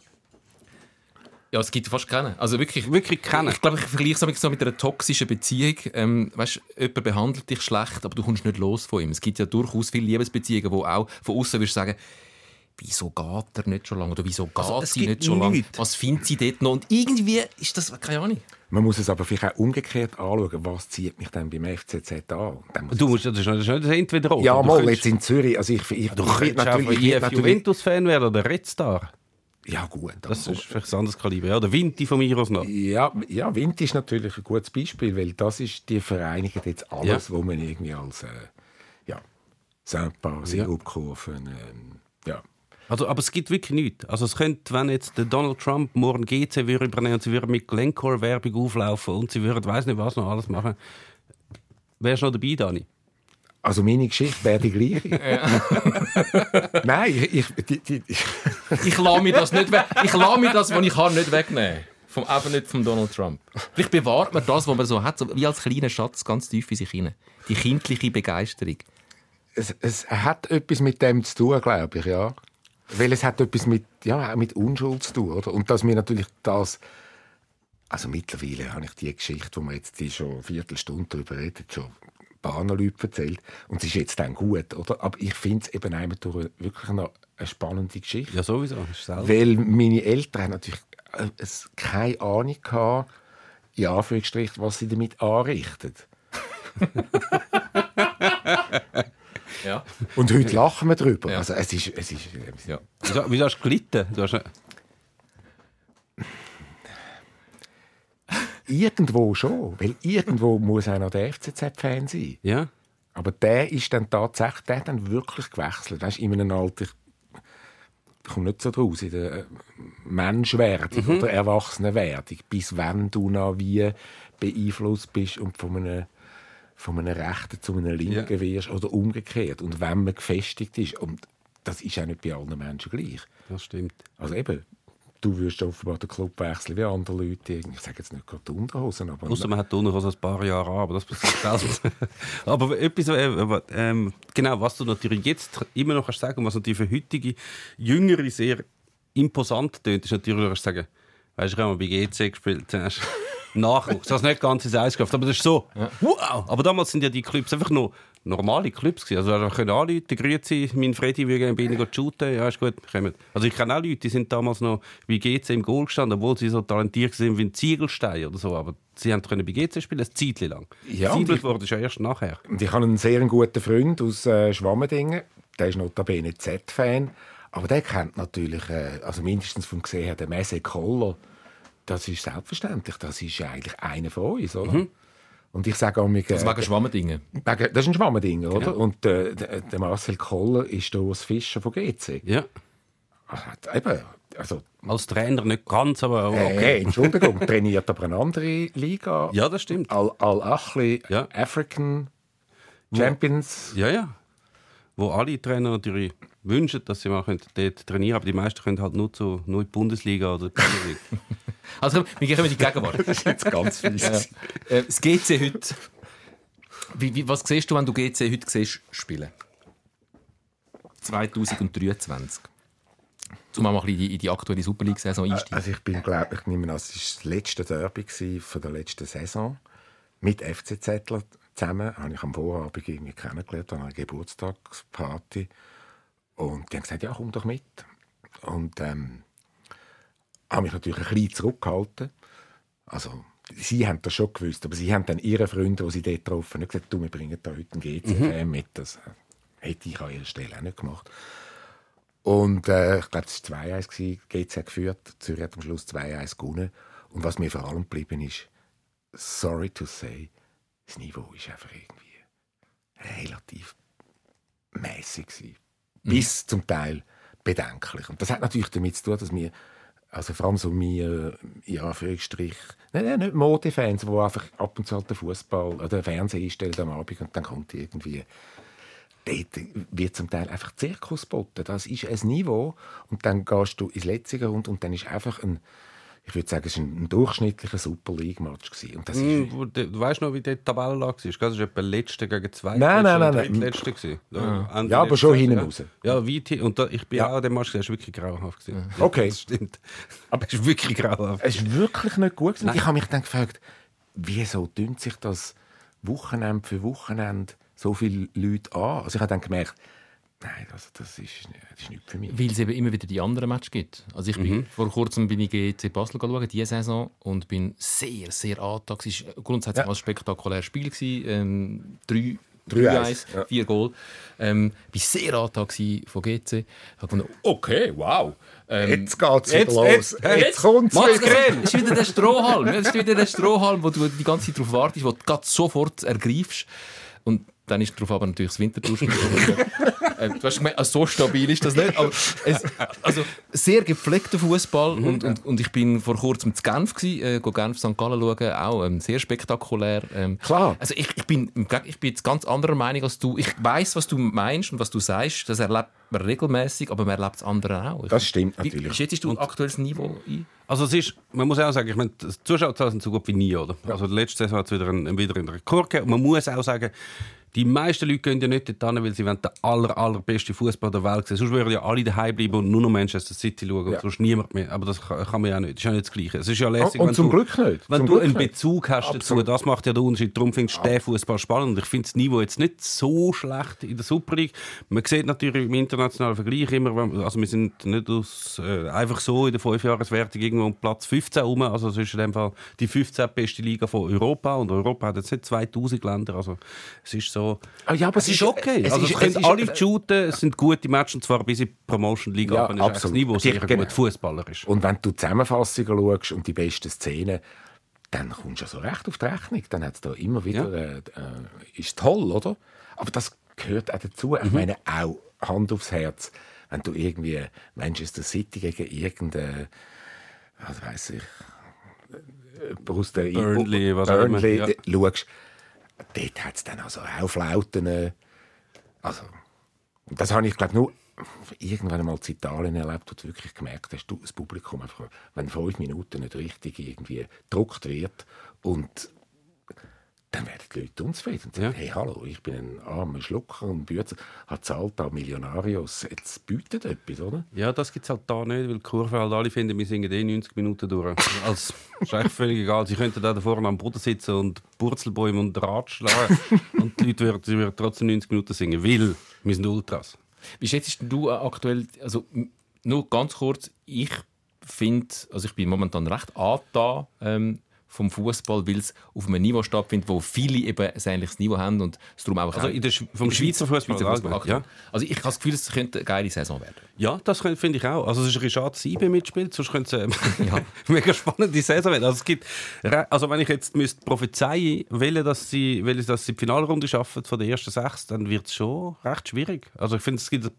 Ja, es gibt fast keinen. Also wirklich, Wirklich keinen? Ich glaube, ich vergleiche es so mit einer toxischen Beziehung. Ähm, weißt, jemand behandelt dich schlecht, aber du kommst nicht los von ihm. Es gibt ja durchaus viele Liebesbeziehungen, wo auch von außen würdest du sagen, wieso geht er nicht schon lange? Oder wieso geht Also, es sie nicht schon lange? Was findet sie dort noch? Und irgendwie ist das, keine Ahnung. Man muss es aber vielleicht auch umgekehrt anschauen, was zieht mich dann beim FCZ an. Muss Du musst, das ist nicht das entweder oder. Ja, mal, könntest- jetzt in Zürich. Also ich, ich, Du ich könntest einfach ich IF Juventus-Fan werden oder Red Star. Ja, gut. Das ist vielleicht ein anderes Kaliber. Ja, der Vinti von mir aus noch. ja, ja, Wind ist natürlich ein gutes Beispiel, weil das ist, die vereinigen jetzt alles, wo man irgendwie als äh, ja, Sympa, Sirupkurven, ähm, ja. Also, aber es gibt wirklich nichts. Also es könnte, wenn jetzt der Donald Trump morgen GC würde übernehmen und sie würden mit Glencore-Werbung auflaufen und sie würden, weiß nicht was noch alles machen, wärst du noch dabei, Dani? Also meine Geschichte wäre die gleiche. Nein, ich, ich, die, die, Ich lasse mir das nicht weg. Ich lasse mir das, was ich habe, nicht wegnehmen. Vom, eben nicht vom Donald Trump. Vielleicht bewahrt man das, was man so hat, so wie als kleiner Schatz ganz tief in sich hinein. Die kindliche Begeisterung. es, es hat etwas mit dem zu tun, glaube ich, ja. Weil es hat etwas mit, ja, mit Unschuld zu tun, oder? Und dass mir natürlich das, also mittlerweile habe ich die Geschichte, wo wir jetzt die schon eine Viertelstunde darüber reden, schon paar Leuten erzählt. Und es ist jetzt dann gut, oder? Aber ich finde es eben einmal durch wirklich noch eine spannende Geschichte. Ja, sowieso. Weil meine Eltern haben natürlich äh, keine Ahnung hatten, in Anführungsstrichen, was sie damit anrichten. Ja. Und heute lachen wir darüber. Ja. Also es ist, es ist, ja. Wieso, wieso hast du gelitten? Du hast, Irgendwo schon, weil irgendwo muss auch noch der FCZ-Fan sein. ja? Aber der ist dann tatsächlich, der hat dann wirklich gewechselt. Weißt, in einem Alter, ich komme nicht so draus, in der äh, Menschwerdung oder Erwachsenenwerdung, bis wann du noch wie beeinflusst bist und von einem, von einem Rechten zu einem Linken Ja. wirst oder umgekehrt. Und wenn man gefestigt ist. Und das ist auch nicht bei allen Menschen gleich. Das stimmt. Also eben, du wirst offenbar den Club wechseln wie andere Leute. Ich sage jetzt nicht gerade die Unterhosen, aber... Außer man hat die Unterhose ein paar Jahre an, aber das passiert selten. aber etwas, äh, ähm, genau, was du natürlich jetzt immer noch kannst sagen, was natürlich für heutige Jüngere sehr imposant tönt, ist natürlich, du kannst sagen, weißt du, ich habe mal bei GC gespielt, hast Nachwuchs. Das hast nicht ganz ins Eis geschafft, aber das ist so, wow! Aber damals sind ja die Clubs einfach noch normale Clubs gewesen. Also da können anrufen, grüezi, mein Freddy will gerne bei Ihnen shooten, ja ist gut, kommen. Also ich kenne auch Leute, die sind damals noch bei GC im Goal gestanden, obwohl sie so talentiert sind wie ein Ziegelstein oder so, aber sie haben können bei GC spielen, ein Zeitchen lang. Ja, Zeitlich wurde ja erst nachher. Und ich habe einen sehr guten Freund aus äh, Schwammendingen. Der ist notabene Z-Fan. Aber der kennt natürlich, äh, also mindestens vom gesehen her, den Messe Koller. Das ist selbstverständlich. Das ist eigentlich einer von uns, oder? Und ich sage auch mir, Das wegen Schwammendingen. das ist ein Schwammending, oder? Und äh, der, der Marcel Koller ist der Urs Fischer von GC. Ja. Ah, Eben, also, Als Trainer nicht ganz, aber okay. äh, Entschuldigung, trainiert aber eine andere Liga. Ja, das stimmt. Al-Achli Ja. African Champions. Ja, ja. wo alle Trainer natürlich wünschen, dass sie mal können dort trainieren können, aber die meisten können halt nur, zu, nur in die Bundesliga oder die Premier League. Also, wir gehen in die Gegenwart. Das ist jetzt ganz fies. Ja. Äh, das GC heute. Wie, wie, was siehst du, wenn du GC heute siehst, spielen? 2023. Um mal ein bisschen in die, in die aktuelle Super League-Saison einsteigen. Also ich bin, glaube ich, nehme an, es war das letzte Derby von der letzten Saison mit FC Zettler zusammen. Habe ich am Vorabend irgendwie kennengelernt an einer Geburtstagsparty und die haben gesagt, ja komm doch mit. Und ähm, habe mich natürlich ein bisschen zurückgehalten. Also sie haben das schon gewusst, aber sie haben dann ihre Freunde, die sie dort getroffen haben, gesagt, du, wir bringen da heute einen GC mit. Das äh, hätte ich an ihrer Stelle auch nicht gemacht. Und äh, ich glaube, es war 2-1, gewesen. GC geführt, Zürich hat am Schluss 2-1 gewonnen. Und was mir vor allem geblieben ist, sorry to say, das Niveau ist einfach irgendwie relativ mäßig gewesen. Bis zum Teil bedenklich. Und das hat natürlich damit zu tun, dass wir, also vor allem so wir, in Anführungsstrich, nein, nein, nicht Modefans, die einfach ab und zu halt den Fußball oder den Fernseher einstellen am Abend und dann kommt irgendwie dort wird zum Teil einfach Zirkus geboten. Das ist ein Niveau und dann gehst du ins letzte Rund und dann ist einfach ein, ich würde sagen, es war ein, ein durchschnittlicher Super League-Match. gewesen. Und das ist, Hm, wo- du du weißt noch, wie die Tabellenlage war? Das war etwa letzte gegen zwei. Nein, nein, nein, nein. Letzte Ja, aber letzte schon Saison, hinten ja. raus. Ja, weit hin. Und da, ich bin Ja. auch an dem Match, das war wirklich grauenhaft. gewesen. Okay. Das stimmt. Aber es ist wirklich grauenhaft. es ist wirklich nicht gut. gewesen. Und ich habe mich dann gefragt, wieso dünnt sich das Wochenende für Wochenende so viele Leute an? Also ich habe dann gemerkt, nein, also das, ist, das ist nicht für mich. Weil es eben immer wieder die anderen Matches gibt. Also ich bin, Vor kurzem bin ich GC Basel schauen, diese Saison, und bin sehr, sehr angetan. Es war grundsätzlich Ja. ein spektakuläres Spiel. Gewesen. Ähm, drei 3-1, 3-1, ja. vier Goal. Ähm, ich war sehr angetan von GC. Ich habe gedacht, okay, wow. Ähm, Jetzt geht es wieder jetzt- los. jetzt- Jetzt, jetzt- kommt es Das wieder. ist wieder der Strohhalm. Das ist wieder der Strohhalm, wo du die ganze Zeit darauf wartest, wo du sofort ergreifst. Und dann ist darauf aber natürlich das Winterduschen. äh, du hast gemerkt, also so stabil ist das nicht. Aber es, also sehr gepflegter Fußball. Und, und, und ich bin vor kurzem zu Genf gewesen, äh, go Genf St. Gallen schauen, auch ähm, sehr spektakulär. Ähm, Klar. Also ich, ich bin ich bin jetzt ganz anderer Meinung als du. Ich weiß, was du meinst und was du sagst. Das erlebt man regelmäßig, aber man erlebt das andere auch. Ich- Das stimmt Wie, natürlich. wie schätzt du aktuelles Niveau ein? Also es ist, man muss auch sagen, ich meine, die Zuschauerzahlen sind so gut wie nie, oder? Also letzte Saison hat es wieder einen, wieder einen Rekord gegeben. Und man muss auch sagen, die meisten Leute gehen ja nicht dorthin, weil sie wollen den aller, allerbesten Fußball der Welt sehen. Sonst würden ja alle daheim bleiben und nur noch Manchester City schauen und Ja. sonst niemand mehr. Aber das kann, kann man ja nicht. Das ist ja nicht das Gleiche. Es ist ja lässig, Und wenn zum du, Glück nicht. Wenn Zum du Glück einen. Bezug hast dazu, Absolut. das macht ja den Unterschied. Darum findest du den Fußball spannend. Und ich finde das Niveau jetzt nicht so schlecht in der Super League. Man sieht natürlich im internationalen Vergleich immer, also wir sind nicht aus, äh, einfach so in der Fünfjahreswertung irgendwo um Platz 15 rum. Also es ist in dem Fall die 15 beste Liga von Europa. Und Europa hat jetzt nicht 2000 Länder. Also es ist so... Ah, ja, aber Es ist okay. es also ist- können es ist- alle shooten, es sind gute Matches, und zwar bis in die Promotion League. Ja, aber ist das. Niveau sehr Genau. gut fußballerisch. Und wenn du Zusammenfassungen schaust und die besten Szenen, dann kommst du ja so recht auf die Rechnung. Dann hat es da immer wieder, äh, äh, ist toll, oder? Aber das gehört auch dazu. Mhm. Ich meine, auch Hand aufs Herz, wenn du irgendwie Manchester City gegen irgendeine, was weiß ich, äh, aus der Burnley, was auch immer, Burnley ja. äh, schaust, dort hat es dann also auch Flauten. äh, Also, das habe ich, glaube nur irgendwann einmal in Italien erlebt, wo du wirklich gemerkt hast, du, das Publikum, einfach, wenn fünf Minuten nicht richtig irgendwie gedruckt wird und dann werden die Leute unzufrieden und sagen, Ja. hey, hallo, ich bin ein armer Schlucker und Bützer, hat zahlt da Millionarios, jetzt bietet etwas, oder? Ja, das gibt es halt da nicht, weil die Kurve halt alle finden, wir singen eh 90 Minuten durch. Also, ist eigentlich völlig egal. Sie könnten da vorne am Boden sitzen und Purzelbäume und Rad schlagen und die Leute würden, würden trotzdem 90 Minuten singen, weil wir sind Ultras. Wie schätzt du äh, aktuell, also nur ganz kurz, ich finde, also ich bin momentan recht angetan ähm, vom Fußball, weil es auf einem Niveau stattfindet, wo viele eben ein ähnliches Niveau haben und es darum auch Also in der Sch- vom Schweizer Fußball, Fußball ja. Also ich habe das Gefühl, es könnte eine geile Saison werden. Ja, das finde ich auch. Also es ist ein bisschen schade, dass IB mitspielt, sonst könnte es eine mega spannende Saison werden. Also, es gibt, also wenn ich jetzt müsste prophezeien will, dass sie, will, dass sie die Finalrunde schaffen von der ersten sechs, dann wird es schon recht schwierig. Also ich finde, es gibt ein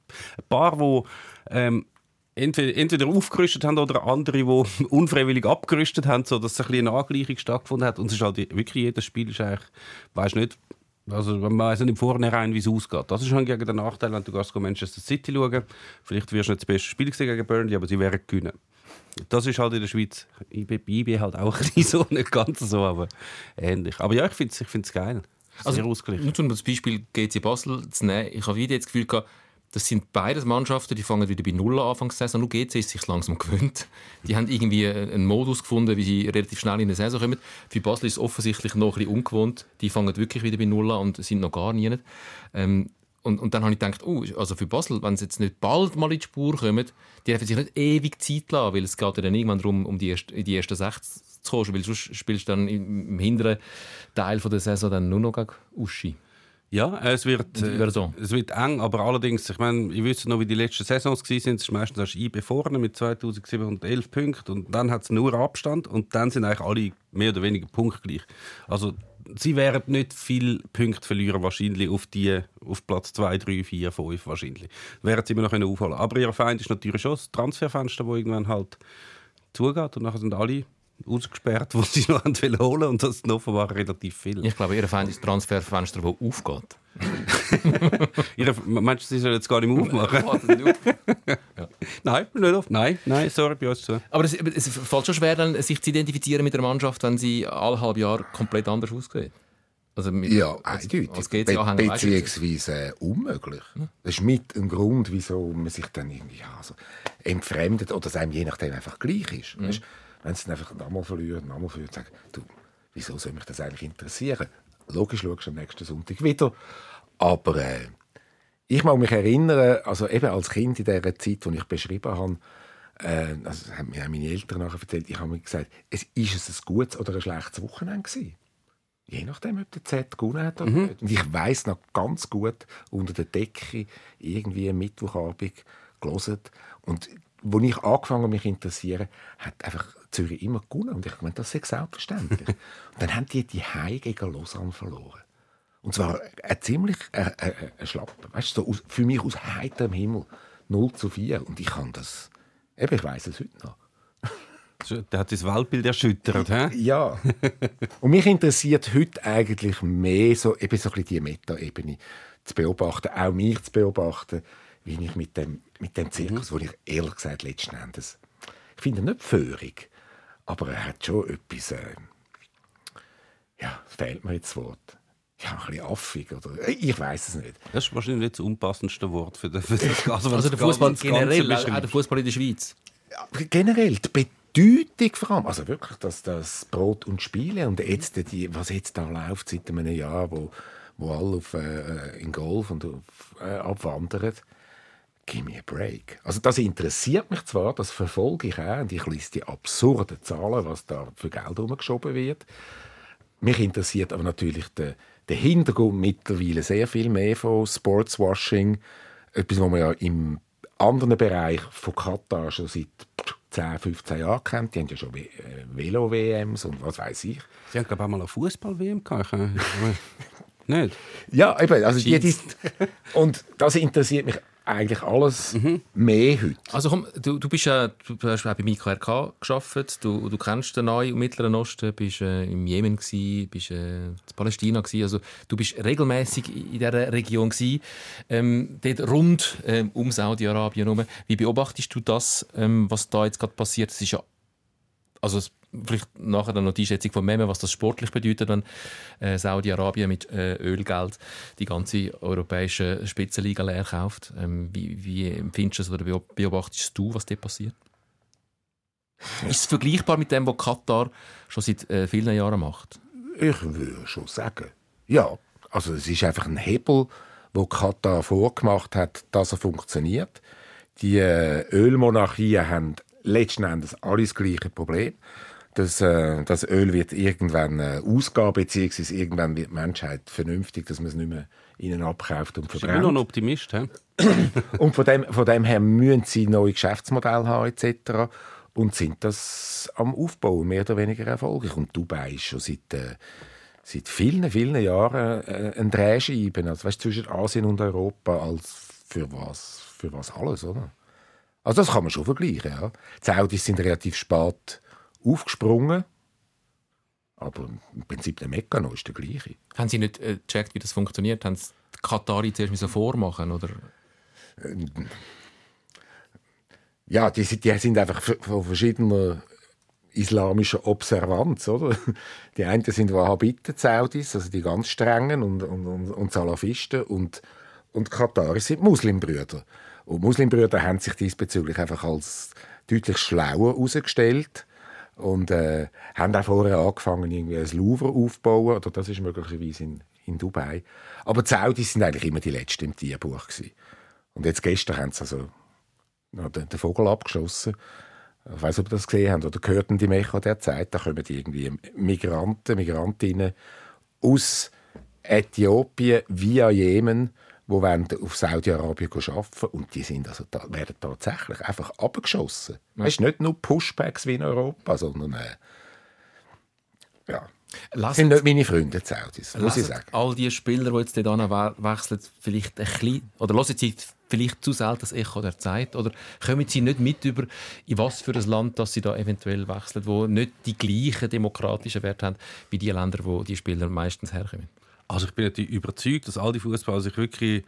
paar, die ähm, entweder, entweder aufgerüstet haben oder andere, die unfreiwillig abgerüstet haben, sodass ein bisschen eine Angleichung stattgefunden hat. Und es ist halt wirklich jedes Spiel ist eigentlich, weißt nicht, Also man weiß nicht im Vornherein, wie es ausgeht. Das ist schon gegen den Nachteil, wenn du gehst Manchester City schauen. Vielleicht wirst du nicht das beste Spiel gegen Burnley, aber sie werden gewinnen. Das ist halt in der Schweiz. Ich bin, ich bin halt auch nicht so, nicht ganz so, aber ähnlich. Aber ja, ich finde es ich find's geil. Sehr Also, ausgeglichen. Nur um das Beispiel GC Basel zu nehmen, ich habe wieder das Gefühl gehabt, das sind beides Mannschaften, die fangen wieder bei Null an Anfangssaison. Nur GC ist sich langsam gewöhnt. Die haben irgendwie einen Modus gefunden, wie sie relativ schnell in der Saison kommen. Für Basel ist es offensichtlich noch ein ungewohnt. Die fangen wirklich wieder bei Null an und sind noch gar nie. Ähm, und, und dann habe ich gedacht, oh, also für Basel, wenn sie jetzt nicht bald mal in die Spur kommen, die dürfen sich nicht ewig Zeit lassen, weil es geht ja dann irgendwann darum, um die, erst, in die ersten sechs zu kommen, weil sonst spielst du dann im, hinteren Teil der Saison dann nur noch gegen Uschi. Ja, es wird, äh, so. es wird eng, aber allerdings, ich meine, ich wüsste noch, wie die letzten Saisons waren. Es ist meistens erst IB vorne mit 2711 Punkten und dann hat es nur Abstand und dann sind eigentlich alle mehr oder weniger punktgleich. Also sie werden nicht viel Punkte verlieren, wahrscheinlich auf, die, auf Platz 2, 3, 4, 5 wahrscheinlich. Werden sie immer noch können aufholen Aber ihr Feind ist natürlich schon das Transferfenster, wo irgendwann halt zugeht und nachher sind alle ausgesperrt, die sie noch holen wollten und das sind offenbar relativ viel. Ich glaube, ihr Feind ist das Transferfenster, das aufgeht. Meinst du, sie sollen jetzt gar nicht mehr aufmachen? Nein, nicht auf. Nein, nein, sorry, bei uns zu. Aber es, es fällt schon schwer, dann, sich zu identifizieren mit der Mannschaft, wenn sie alle halb Jahr komplett anders aussieht. Also mit, Ja, eindeutig. Als Be beziehungsweise äh, unmöglich. Das ist mit ein Grund, wieso man sich dann irgendwie ja, so entfremdet oder es einem je nachdem einfach gleich ist. Weisst, wenn es dann einfach nochmal verliert, nochmal verliert, sagt du, wieso soll mich das eigentlich interessieren? Logisch schaust du am nächsten Sonntag wieder. Aber äh, ich mag mich erinnern, also eben als Kind in der Zeit, die ich beschrieben habe, äh, also das haben mir meine Eltern nachher erzählt, ich habe mir gesagt, es ist es ein gutes oder ein schlechtes Wochenende gewesen. Je nachdem, ob der Z gewonnen hat oder nicht. Und ich weiß noch ganz gut, unter der Decke, irgendwie Mittwochabend gelesen. Und als ich angefangen habe, mich zu interessieren, hat einfach Zürich immer gewonnen. Und ich meine, das ist selbstverständlich. und dann haben die die Heim gegen Lausanne verloren. Und zwar ein ziemlich äh, äh, äh, schlapp. Weißt du, so aus, für mich aus heiterem Himmel. 0 zu 4. Und ich kann das. Eben, ich weiß es heute noch. Der hat das Weltbild erschüttert. hä? Ja. Und mich interessiert heute eigentlich mehr so, eben so ein bisschen die Meta-Ebene zu beobachten, auch mich zu beobachten, wie ich mit dem, mit dem Zirkus, wo ich ehrlich gesagt letzten Endes, ich finde ihn nicht föhrig, aber er hat schon etwas, äh, ja, es fehlt mir jetzt das Wort, ja, ein bisschen affig oder, ich weiß es nicht. Das ist wahrscheinlich nicht das unpassendste Wort für, den, für das Also, Also der Fußball generell, auch beschreibt. der Fußball in der Schweiz. Aber generell die Bedeutung vor allem, also wirklich das, das Brot und Spiele und jetzt die, was jetzt da läuft seit einem Jahr, wo, wo alle auf, äh, in Golf und auf, äh, abwandern, give me a break. Also das interessiert mich zwar, das verfolge ich auch und ich lese die absurden Zahlen, was da für Geld rumgeschoben wird. Mich interessiert aber natürlich der, der Hintergrund mittlerweile sehr viel mehr von Sportswashing. Etwas, was man ja im anderen Bereich von Katar schon seit 10, 15 Jahren kennt. Die haben ja schon äh, Velo-WMs und was weiß ich. Sie haben, glaube ich, auch mal eine Fußball-WM gehabt. Ich- Nicht? Ja, eben. Also die, die, und das interessiert mich eigentlich alles mehr heute. Also komm, du, du bist ja, du hast auch bei IKRK geschafft. Du, du kennst den Nahen und Mittleren Osten, bist äh, im Jemen gsi, bist äh, in Palästina gsi. Also du bist regelmäßig in dieser Region gsi, ähm, dort rund ähm, um Saudi-Arabien herum. Wie beobachtest du das, ähm, was da jetzt gerade passiert? Es ist ja also es, vielleicht nachher dann noch die Einschätzung von Meme, was das sportlich bedeutet, wenn äh, Saudi-Arabien mit äh, Ölgeld die ganze europäische Spitzenliga leer kauft. Ähm, wie, wie empfindest du es oder beo- beobachtest du, was dort passiert? Ist es vergleichbar mit dem, was Katar schon seit äh, vielen Jahren macht? Ich würde schon sagen. Ja, also es ist einfach ein Hebel, wo Katar vorgemacht hat, dass er funktioniert. Die äh, Ölmonarchien haben letzten Endes alles gleiche Problem. Das, äh, das Öl wird irgendwann äh, ausgehen, beziehungsweise irgendwann wird die Menschheit vernünftig, dass man es nicht mehr ihnen abkauft und Ich bin noch ein verbrennt. Optimist. He? Und von dem, von dem her müssen sie neue Geschäftsmodelle haben etc. Und sind das am Aufbauen mehr oder weniger erfolgreich. Und Dubai ist schon seit, äh, seit vielen, vielen Jahren äh, ein Drehscheiben. Also weißt, zwischen Asien und Europa als für was, für was alles, oder? Also das kann man schon vergleichen, ja. Die Saudis sind relativ spät aufgesprungen. Aber im Prinzip der Meccano ist der gleiche. Haben Sie nicht äh, gecheckt, wie das funktioniert? Haben Sie die Katari zuerst müssen vormachen oder? Ja, die, sind- die sind einfach von verschiedener islamischer Observanz, oder? Die einen sind Wahhabiten, die Saudis, also die ganz strengen und, und, und, und Salafisten und, und Kataris sind Muslimbrüder. Und Muslimbrüder haben sich diesbezüglich einfach als deutlich schlauer herausgestellt und äh, haben auch vorher angefangen, irgendwie ein Louvre aufzubauen, oder das ist möglicherweise in, in Dubai. Aber die Saudis sind eigentlich immer die Letzten im Tierbuch gewesen. Und jetzt gestern haben sie also den, den Vogel abgeschossen. Ich weiß ob ihr das gesehen habt oder gehörten die Mecha der Zeit. Da kommen die irgendwie Migranten, Migrantinnen aus Äthiopien via Jemen, wo wollen auf Saudi-Arabien arbeiten und die sind also werden tatsächlich einfach abgeschossen. Es ist nicht nur Pushbacks wie in Europa, sondern äh, ja, Lassen, sind nicht meine Freunde, die Saudis, muss ich sagen. all die Spieler, die jetzt we wechseln, vielleicht ein bisschen, oder hören sie vielleicht zu selten das Echo der Zeit? Oder kommen sie nicht mit über, in was für ein Land dass sie da eventuell wechseln, wo nicht die gleichen demokratischen Werte haben wie die Länder, wo die Spieler meistens herkommen? Also ich bin natürlich überzeugt, dass all die Fußballer sich wirklich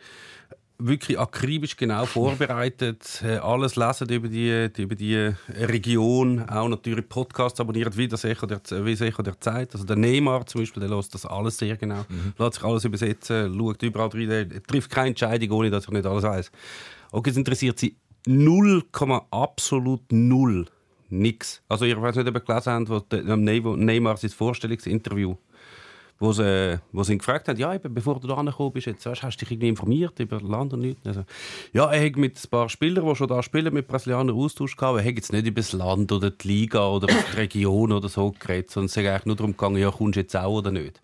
wirklich akribisch genau vorbereitet, äh, alles lesen über die, über die Region, auch natürlich Podcasts abonniert, wie das Echo der, wie das Echo der Zeit. Also der Neymar zum Beispiel, der lässt das alles sehr genau, lässt sich alles übersetzen, schaut überall rein, der trifft keine Entscheidung, ohne dass er nicht alles weiß. Okay, es interessiert sie 0, absolut null. Nix. Also ich weiß nicht, ob ihr gelesen habt, wo Neymar sein Vorstellungsinterview wo sie, wo sie ihn gefragt haben, ja, eben, bevor du da angekommen bist, jetzt, weißt, hast du dich irgendwie informiert über das Land und nichts? Also, ja, er hat mit ein paar Spielern, die schon da spielen, mit Brasilianern Austausch gehabt, er hat jetzt nicht über das Land oder die Liga oder die Region oder so geredet, sondern es ist eigentlich nur darum gegangen, ja, kommst du jetzt auch oder nicht?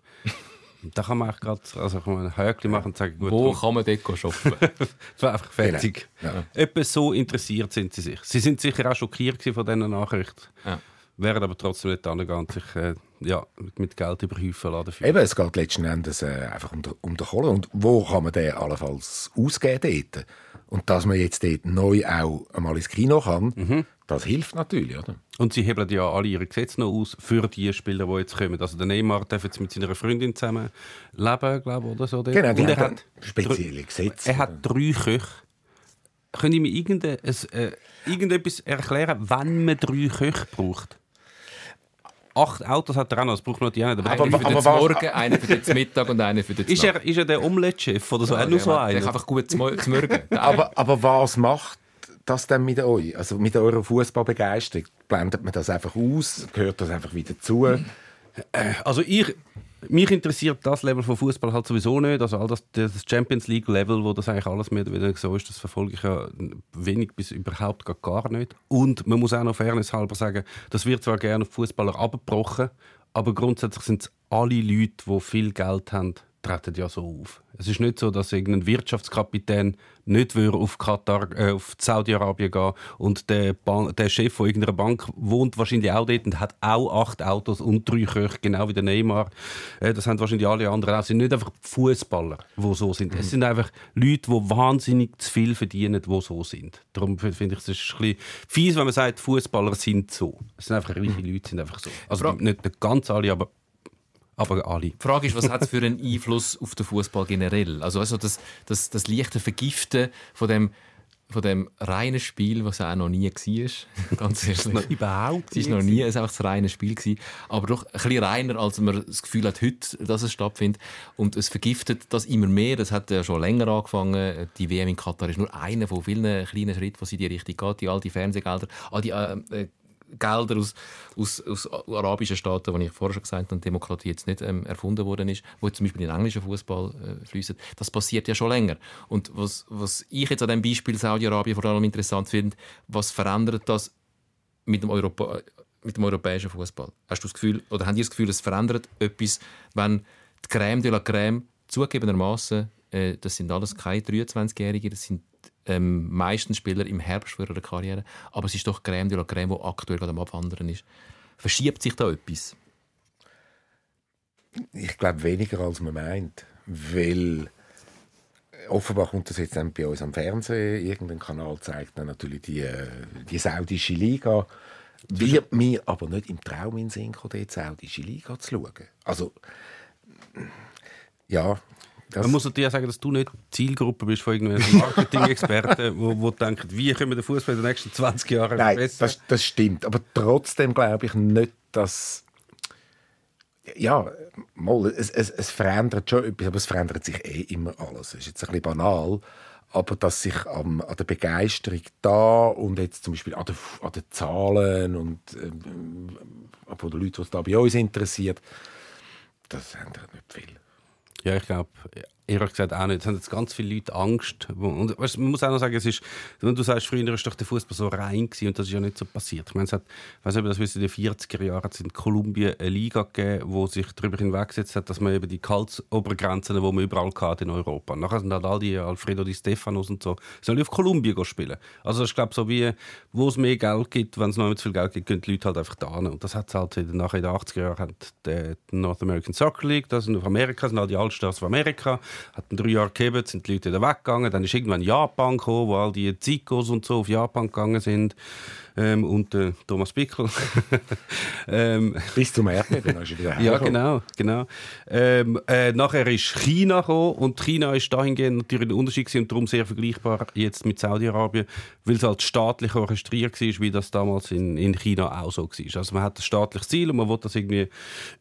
Und da kann man eigentlich gerade also kann man ein Häkchen machen und sagen, gut, Wo komm, kann man dort shoppen? es war einfach fertig. Genau. Ja. Etwas so interessiert sind sie sich. Sie sind sicher auch schockiert gewesen von diesen Nachrichten. Ja. Wären aber trotzdem nicht angehen und sich äh, ja, mit Geld überhäufen lassen dafür. Eben, es geht letzten Endes äh, einfach um den, um den Kohle. Und wo kann man den allenfalls ausgeben dort? Und dass man jetzt dort neu auch einmal ins Kino kann, das hilft natürlich, oder? Und sie hebeln ja alle ihre Gesetze noch aus für die Spieler, die jetzt kommen. Also der Neymar darf jetzt mit seiner Freundin zusammen leben, glaube ich, oder so. Genau, Und er hat, spezielle Gesetze. er hat drei Köche. Können Sie mir äh, irgendetwas erklären, wann man drei Köche braucht? Acht Autos hat er auch noch, das braucht noch die einen. Aber, Aber- für den aber was- Morgen, einer für den Mittag und einer für den ist, er, ist er der Omelette-Chef oder so? er nur so Der einer? kann einfach gut zum zum Morgen. aber, aber was macht das denn mit euch? Also mit eurer Fußballbegeisterung? Blendet man das einfach aus? Gehört das einfach wieder zu? Also ich, mich interessiert das Level von Fußball halt sowieso nicht. Also all das, das Champions League Level, wo das eigentlich alles mehr oder weniger so ist, das verfolge ich ja wenig bis überhaupt gar, gar nicht. Und man muss auch noch Fairness halber sagen, das wird zwar gerne auf Fußballer abgebrochen, aber grundsätzlich sind es alle Leute, die viel Geld haben, treten ja so auf. Es ist nicht so, dass irgendein Wirtschaftskapitän nicht würde auf Katar, äh, auf Saudi-Arabien gehen und der, der Chef von irgendeiner Bank wohnt wahrscheinlich auch dort und hat auch acht Autos und drei Köche, genau wie der Neymar. Äh, das haben wahrscheinlich alle anderen auch. Es sind nicht einfach Fußballer, die so sind. Es sind einfach Leute, die wahnsinnig zu viel verdienen, die so sind. Darum finde ich es ist ein bisschen fies, wenn man sagt, Fußballer sind so. Es sind einfach reiche Leute, sind einfach so. Also Fra- nicht ganz alle, aber, aber alle. Die Frage ist, was hat es für einen Einfluss auf den Fußball generell? Also, also das, das, das leichte Vergiften von dem, von dem reinen Spiel, was auch noch nie war. Ganz ehrlich. Überhaupt Es ist noch nie ein einfach das reine Spiel gewesen, aber doch ein bisschen reiner, als man das Gefühl hat heute, dass es stattfindet. Und es vergiftet das immer mehr. Das hat ja schon länger angefangen. Die WM in Katar ist nur einer von vielen kleinen Schritten, was in die Richtung geht. Die all die Fernsehgelder, all die äh, äh, Gelder aus, aus, aus arabischen Staaten, die ich vorher schon gesagt habe, Demokratie jetzt nicht ähm, erfunden worden ist, wo zum Beispiel in englischen Fußball äh, fließen, das passiert ja schon länger. Und was, was ich jetzt an dem Beispiel Saudi-Arabien vor allem interessant finde, was verändert das mit dem, Europa, mit dem europäischen Fußball? Hast du das Gefühl, oder habt ihr das Gefühl, es verändert etwas, wenn die Crème de la Crème zugegebenermaßen, äh, das sind alles keine 23-Jährige, das sind ähm, meistens Spieler im Herbst für ihre Karriere, aber es ist doch Crème de la Crème, die aktuell gerade am Abwandern ist. Verschiebt sich da etwas? Ich glaube weniger als man meint, weil offenbar kommt das jetzt dann bei uns am Fernsehen. Irgendein Kanal zeigt dann natürlich die, äh, die saudische Liga. Wird mir aber nicht im Traum in Sinn kommen, die saudische Liga zu schauen. Also, ja. Das, Man muss natürlich auch sagen, dass du nicht Zielgruppe bist von irgendwelchen Marketing-Experten, wo, wo denken, wie können wir den Fußball in den nächsten 20 Jahren Nein, verbessern. das, das stimmt. Aber trotzdem glaube ich nicht, dass. Ja, mal, es, es, es verändert schon etwas, aber es verändert sich eh immer alles. Es ist jetzt ein bisschen banal, aber dass sich am, an der Begeisterung da und jetzt zum Beispiel an, der, an den Zahlen und ähm, von den Leuten, die es da bei uns interessiert, das ändert nicht viel. Ja, ich glaube, ehrlich gesagt auch nicht. Es haben jetzt ganz viele Leute Angst. Und weißt, man muss auch noch sagen, es ist, wenn du sagst, früher war doch der Fußball so rein gewesen, und das ist ja nicht so passiert. Ich meine, es hat, ich weiß nicht, das wisst, in den 40er Jahren es in Kolumbien eine Liga gegeben, wo sich darüber hinweggesetzt hat, dass man eben die Kaltsobergrenzen, die man überall hatte in Europa. Nachher sind halt all die Alfredo Di Stefanos und so, alle auf Kolumbien spielen. Also ich glaube, so wie, wo es mehr Geld gibt, wenn es noch nicht zu viel Geld gibt, gehen die Leute halt einfach da. Und das hat halt in, nachher in den 80er Jahren die North American Soccer League, das sind auf Amerika, sind all die Allstars von Amerika, hat drei Jahre gegeben, sind die Leute wieder weggegangen, dann ist irgendwann Japan gekommen, wo all die Zikos und so auf Japan gegangen sind ähm, und äh, Thomas Pickel. ähm, Bis zum Erdbeben dann ist er wieder ja, genau. genau. Ähm, äh, nachher ist China gekommen und China ist dahingehend natürlich ein Unterschied gewesen und darum sehr vergleichbar jetzt mit Saudi-Arabien, weil es halt staatlich orchestriert war, wie das damals in, in China auch so war. Also man hat ein staatliches Ziel und man will das irgendwie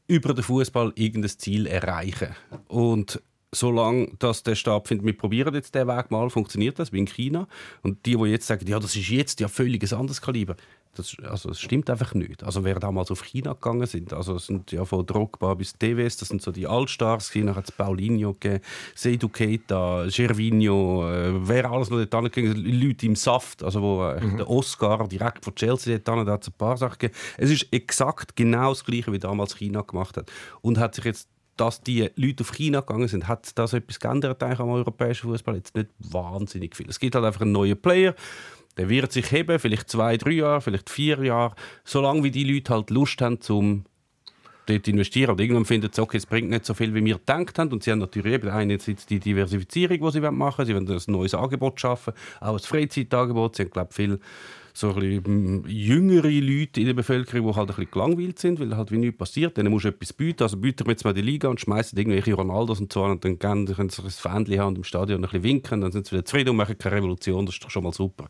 über den Fußball irgendein Ziel erreichen. Und solange das der stattfindet, wir probieren jetzt den Weg mal, funktioniert das, wie in China. Und die, die jetzt sagen, ja, das ist jetzt ja völlig ein anderes Kaliber, das, also, das stimmt einfach nicht. Also wer damals auf China gegangen sind, also es sind ja von Drogba bis Tevez, das sind so die Allstars, gewesen. dann hat es Paulinho gegeben, Seydou Keita, Gervinho, äh, wer alles noch dort angegangen Leute im Saft, also wo äh, der Oscar direkt von Chelsea dort da hat es ein paar Sachen gegeben. Es ist exakt genau das Gleiche, wie damals China gemacht hat. Und hat sich jetzt dass die Leute auf China gegangen sind, hat das etwas geändert am europäischen Fußball? Jetzt nicht wahnsinnig viel. Es gibt halt einfach einen neuen Player, der wird sich heben, vielleicht zwei, drei Jahre, vielleicht vier Jahre, solange wie die Leute halt Lust haben, zum dort investieren. Und irgendwann finden sie, okay, es bringt nicht so viel, wie wir gedacht haben. Und sie haben natürlich eben einerseits die Diversifizierung, die sie machen wollen. Sie wollen ein neues Angebot schaffen, auch ein Freizeitangebot. Sie haben, glaube ich, viel so ein bisschen mm, jüngere Leute in der Bevölkerung, die halt ein bisschen gelangweilt sind, weil halt wie nichts passiert. Denen musst du etwas bieten. Also bieten wir jetzt mal die Liga und schmeißen irgendwelche Ronaldos und so an und dann können sie ein Fähnchen haben und im Stadion ein bisschen winken. Dann sind sie wieder zufrieden und machen keine Revolution. Das ist doch schon mal super.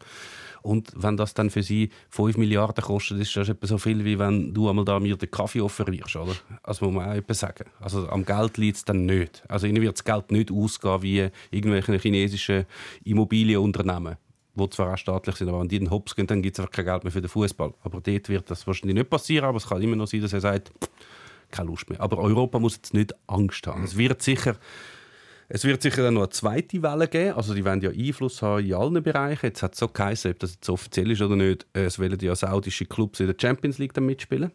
Und wenn das dann für sie 5 Milliarden kostet, ist das etwa so viel, wie wenn du einmal da mir den Kaffee offerierst, oder? Also muss man auch etwas sagen. Also am Geld liegt es dann nicht. Also ihnen wird das Geld nicht ausgehen wie irgendwelche chinesischen Immobilienunternehmen die zwar auch staatlich sind, aber wenn die den Hops gehen, dann gibt es einfach kein Geld mehr für den Fußball. Aber dort wird das wahrscheinlich nicht passieren, aber es kann immer noch sein, dass er sagt, keine Lust mehr. Aber Europa muss jetzt nicht Angst haben. Es wird sicher es wird sicher dann noch eine zweite Welle geben. Also die werden ja Einfluss haben in allen Bereichen. Jetzt hat es so geheißen, ob das jetzt offiziell ist oder nicht. Es wollen ja saudische Clubs in der Champions League dann mitspielen.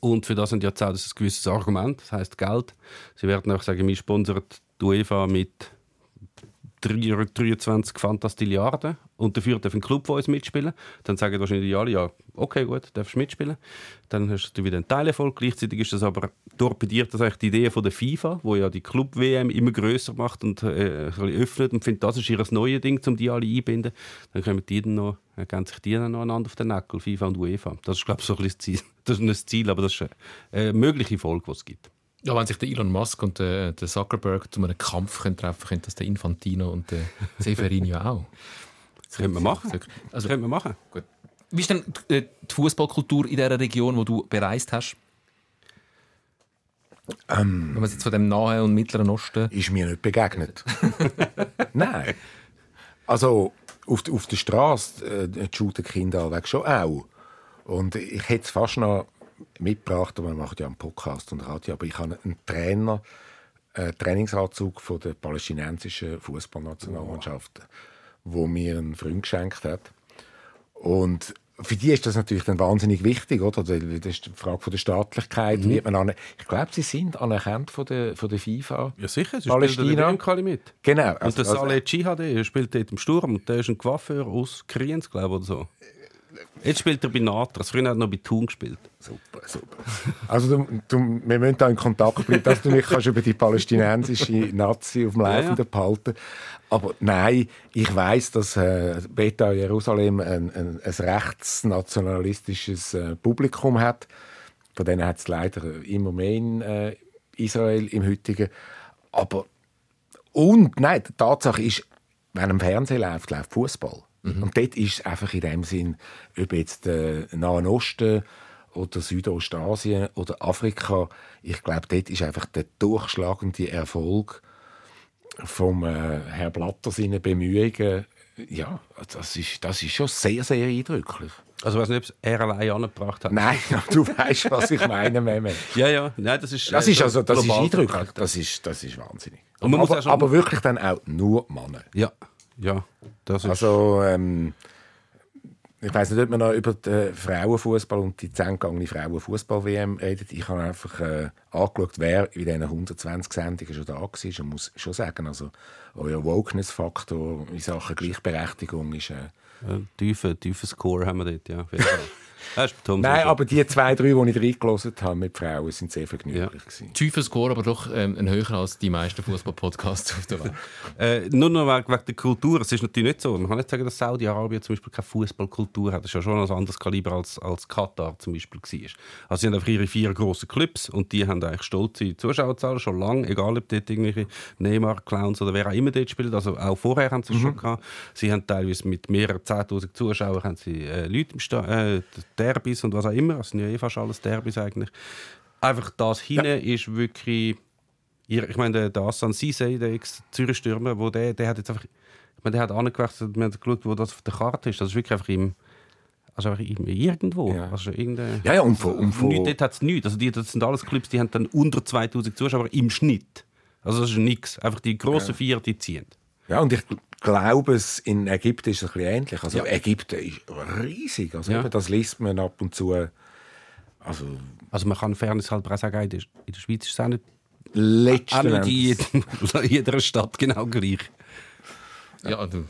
Und für das sind ja die Saudis ein gewisses Argument. Das heißt Geld. Sie werden auch sagen, wir sponsern die UEFA mit 23 Fantastilliarden und dafür darf ein Club von uns mitspielen. Dann sagen wahrscheinlich alle, ja, okay, gut, darfst mitspielen. Dann hast du wieder einen Teilerfolg. Gleichzeitig ist das aber torpediert das eigentlich die Idee von der FIFA, wo ja die Club-WM immer größer macht und äh, öffnet und findet, das ist ihr neues Ding, um die alle einzubinden. Dann kommen die dann noch, ergänzen sich die dann noch einander auf den Neckel, FIFA und UEFA. Das ist, glaube ich, so ein Ziel. Das ist nicht das Ziel, aber das ist eine mögliche Folge, die es gibt. Ja, wenn sich der Elon Musk und der, der Zuckerberg zu einem Kampf können treffen können, das der Infantino und der Seferino auch. Das könnte man machen. Also, Das könnte man machen. gut. Wie ist denn die äh, die Fußballkultur in dieser Region, wo du bereist hast? Wenn man jetzt von dem Nahen und Mittleren Osten ist mir nicht begegnet. Nein. Also auf, auf der Straße äh, shooten Kinder allweg schon auch. Und ich hätte es fast noch mitgebracht, aber man macht ja einen Podcast und Radio, aber ich habe einen Trainer, einen Trainingsanzug von der palästinensischen Fußballnationalmannschaft, wo mir ein Freund geschenkt hat. Und für die ist das natürlich dann wahnsinnig wichtig, oder? Das ist die Frage von der Staatlichkeit. Wird man ich glaube, sie sind anerkannt von der, von der FIFA. Ja, sicher. Sie Palästina. spielen den WM-Quali mit. Genau. Und Also, der also, Saleh Djihadi spielt dort im Sturm und der ist ein Coiffeur aus Kriens, glaube ich, oder so. Jetzt spielt er bei Natras. Früher hat er noch bei Thun gespielt. Super, super. Also du, du, wir müssen da in Kontakt bleiben, dass du mich kannst über die palästinensische Nazi auf dem Ja, ja. Laufenden behalten Aber nein, ich weiß, dass äh, Beta Jerusalem ein, ein, ein rechtsnationalistisches äh, Publikum hat. Von denen hat es leider immer mehr in äh, Israel im heutigen. Aber und nein, die Tatsache ist, wenn im Fernsehen läuft, läuft Fußball. Und dort ist es einfach in dem Sinn, ob jetzt der Nahen Osten oder Südostasien oder Afrika, ich glaube, dort ist einfach der durchschlagende Erfolg vom äh, Herr Blatter seine Bemühungen, ja, das ist, das ist schon sehr, sehr eindrücklich. Also weiß nicht, ob es er allein angebracht hat. Nein, du weißt, was ich meine, Mehmet. Ja, ja. Nein, das ist, Das äh, ist also, das ist eindrücklich. Das ist, das ist wahnsinnig. Und man muss aber, schon- aber wirklich dann auch nur Männer. Ja, ja. Das ist, Also, ähm, ich weiß nicht, ob man noch über den Frauenfußball und die 10 gegangene Frauenfußball-WM redet. Ich habe einfach äh, angeschaut, wer in diesen 120 Sendungen schon da war und muss schon sagen, also, euer Wokeness-Faktor in Sachen Gleichberechtigung ist... Äh, Ein tiefer, tiefer Score haben wir dort, ja. Nein, aber die zwei, drei, die ich reingelassen habe mit Frauen, sind sehr vergnüglich. gewesen. Tiefer Score, aber doch ähm, ein höher als die meisten Fußball-Podcasts auf der Welt. Äh, nur noch wegen, wegen der Kultur. Es ist natürlich nicht so. Man kann nicht sagen, dass Saudi-Arabien zum Beispiel keine Fußballkultur hat. Das ist ja schon ein anderes Kaliber als, als Katar zum Beispiel war. Also sie haben einfach ihre vier grossen Clubs und die haben eigentlich stolze Zuschauerzahlen schon lange, egal ob dort irgendwelche Neymar, Clowns oder wer auch immer dort spielt. Also auch vorher haben sie es schon gehabt. Sie haben teilweise mit mehreren 10'000 Zuschauern haben sie, äh, Leute im Sta äh, Derbys und was auch immer. Das sind ja eh fast alles Derbys eigentlich. Einfach das hinten ist wirklich... Ich meine, der, der Assan Sisei, der Ex-Zürich-Stürmer, der, der hat jetzt einfach... Ich meine, der hat angewechselt, wir haben geschaut, wo das auf der Karte ist. Das ist wirklich einfach im... Also einfach irgendwo. Ja. Also Ja, ja, und von- und von- Nicht, dort hat es nichts. Also die, das sind alles Clubs, die haben dann unter 2000 Zuschauer im Schnitt. Also das ist nichts. Einfach die grossen vier, die ziehen. Ja, und ich glaube, es in Ägypten ist es ein bisschen ähnlich. Also Ja. Ägypten ist riesig. Also Ja. eben, das liest man ab und zu. Also Also man kann Fairness halber auch sagen, in der, in der Schweiz ist es auch nicht, auch nicht in jeder Stadt genau gleich. Ja, du,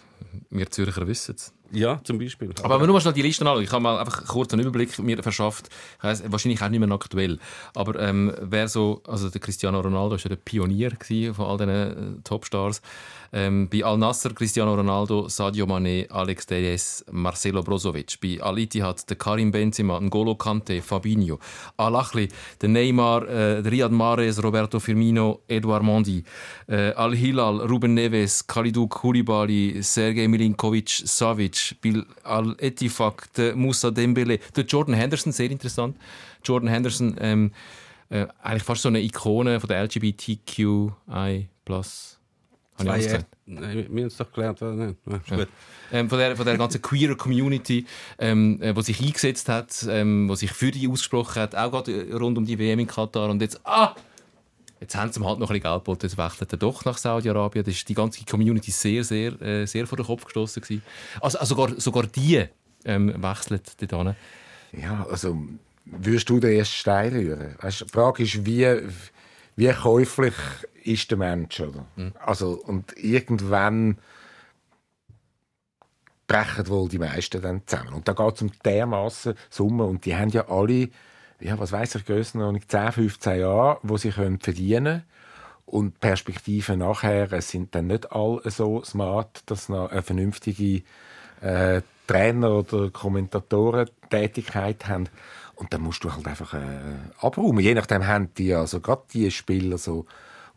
wir Zürcher wissen es. Ja, zum Beispiel. Aber wir nur mal schnell die Liste anschauen, ich habe mal einfach kurz einen Überblick mir verschafft. Ich weiss, wahrscheinlich auch nicht mehr aktuell. Aber ähm, wer so, also der Cristiano Ronaldo war ja der Pionier von all diesen äh, Topstars. Ähm, bei Al Nasser Cristiano Ronaldo, Sadio Mané, Alex Telles, Marcelo Brozovic. Bei Al Ittihad der Karim Benzema, N'Golo Kante, Fabinho. Al Achli, der Neymar, äh, Riyad Mahrez, Roberto Firmino, Edouard Mondi. Äh, Al Hilal, Ruben Neves, Kalidou Koulibaly, Sergej Milinkovic, Savic. Bei Al Etifak, der Moussa Dembele, der Jordan Henderson, sehr interessant. Jordan Henderson, ähm, äh, eigentlich fast so eine Ikone von der LGBTQI+. Habe ich gesagt? nein, wir haben es doch gelernt. nicht? Ja, gut. ähm, von, der, von der ganzen queer Community, ähm, äh, die sich eingesetzt hat, ähm, die sich für die ausgesprochen hat, auch gerade äh, rund um die WM in Katar. Und jetzt, ah, jetzt haben sie ihm halt noch ein bisschen Geld geboten, jetzt wechselt er doch nach Saudi-Arabien. Das ist die ganze Community sehr, sehr, äh, sehr vor den Kopf gestoßen gewesen. Also, also sogar, sogar die ähm, wechseln dort hin. Ja, also würdest du den ersten Stein rühren? Weißt, die Frage ist, wie, wie käuflich ist der Mensch? Oder? Also, und irgendwann brechen wohl die meisten dann zusammen. Und da geht es um dermaßen Summen. Und die haben ja alle, ja, was weiß ich, Grössenordnung 10, 15 Jahre, wo sie können verdienen können. Und die Perspektiven nachher sind dann nicht alle so smart, dass noch eine vernünftige äh, Trainer- oder Kommentatorentätigkeit haben. Und dann musst du halt einfach äh, abräumen. Je nachdem haben die, also gerade die Spieler so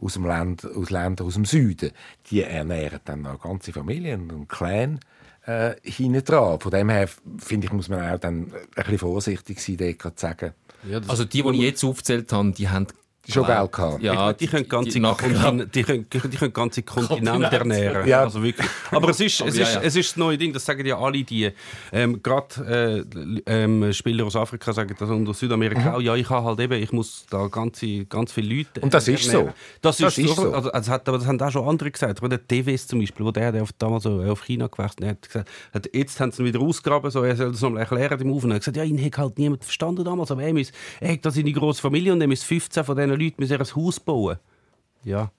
aus dem Land, aus Ländern aus dem Süden, die ernähren dann auch ganze Familien und Clan äh, hinten dran. Von dem her, finde ich, muss man auch dann ein bisschen vorsichtig sein, dort zu sagen. Ja, Also die, die ich jetzt aufgezählt habe, die haben Schon Geld gehabt. Ja, die, können ganze Kontin- die, können, die können ganze Kontinente ernähren. Ja. Also wirklich. Aber es ist, es, ist, ja. es ist das neue Ding, das sagen ja alle die. Ähm, Gerade äh, ähm, Spieler aus Afrika sagen das und aus Südamerika auch, ja, ich habe halt eben, ich muss da ganze, ganz viele Leute Mhm. Und das ist ernähren. so. Das, Das ist, ist so. so. Also, also hat, aber das haben auch schon andere gesagt. Oder der TVS zum Beispiel, wo der, der auf, damals auf China gewechselt hat, hat gesagt, hat, jetzt haben sie ihn wieder ausgegraben, so, er soll das nochmal erklären im Aufnehmen. Er hat gesagt, ja, ihn hat halt niemand verstanden damals, aber er, er hat da seine grosse Familie und er muss 15 von diesen Leuten müssen ein Haus bauen. Ja.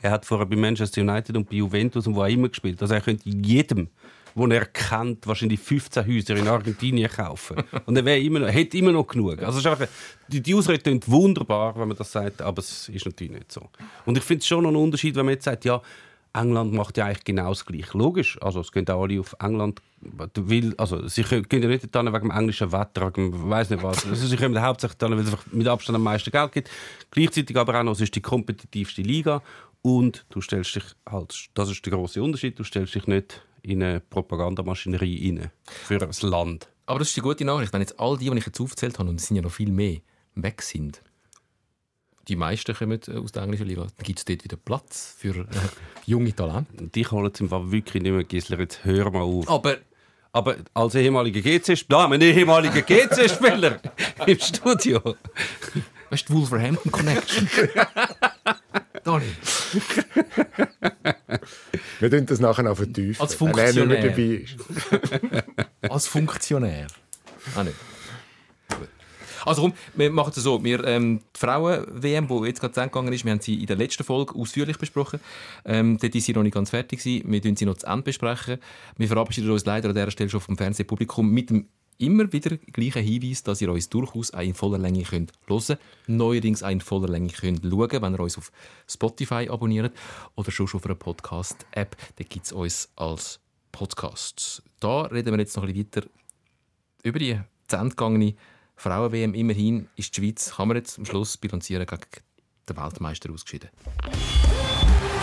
Er hat vorher bei Manchester United und bei Juventus und wo auch immer gespielt. Also er könnte jedem wo er kennt, wahrscheinlich 15 Häuser in Argentinien kaufen. Und er wäre immer noch, hätte immer noch genug. Also es ist einfach, die, die Ausrede klingt wunderbar, wenn man das sagt, aber es ist natürlich nicht so. Und ich finde es schon noch einen Unterschied, wenn man jetzt sagt, ja, England macht ja eigentlich genau das Gleiche. Logisch, also es gehen auch alle auf England, weil, also sie können ja nicht dann wegen dem englischen Wetter, wegen weiß nicht was. Also sie kommen hauptsächlich dann, weil es mit Abstand am meisten Geld gibt. Gleichzeitig aber auch noch, es ist die kompetitivste Liga und du stellst dich halt, das ist der große Unterschied, du stellst dich nicht in eine Propagandamaschinerie rein für das Land. Aber das ist die gute Nachricht. Wenn jetzt all die, die ich jetzt aufgezählt habe, und es sind ja noch viel mehr, weg sind, die meisten kommen äh, aus der englischen Liga, dann gibt es dort wieder Platz für äh, junge Talente. Und dich holen im Fall wirklich nicht mehr, Gisler, jetzt hör mal auf. Aber Aber als ehemaliger GC-Spieler, ein ehemaliger GC-Spieler im Studio. weißt du, die Wolverhampton Connection? Dani, Wir tun das nachher noch vertiefen. Als Funktionär. dabei ist. als Funktionär. Ah, nicht. Also komm, wir machen es so. Wir, ähm, die Frauen-WM, die jetzt gerade zu Ende gegangen ist, wir haben sie in der letzten Folge ausführlich besprochen. Ähm, dort ist sie noch nicht ganz fertig gewesen. Wir tun sie noch zu Ende besprechen. Wir verabschieden uns leider an dieser Stelle schon vom Fernsehpublikum mit dem immer wieder gleichen Hinweis, dass ihr uns durchaus auch in voller Länge könnt hören neuerdings auch in voller Länge könnt schauen wenn ihr uns auf Spotify abonniert oder schon auf einer Podcast-App. Da gibt es uns als Podcast. Da reden wir jetzt noch ein bisschen weiter über die zu Ende Frauen-WM. Immerhin ist die Schweiz, kann man jetzt am Schluss bilanzieren, gegen den Weltmeister ausgeschieden.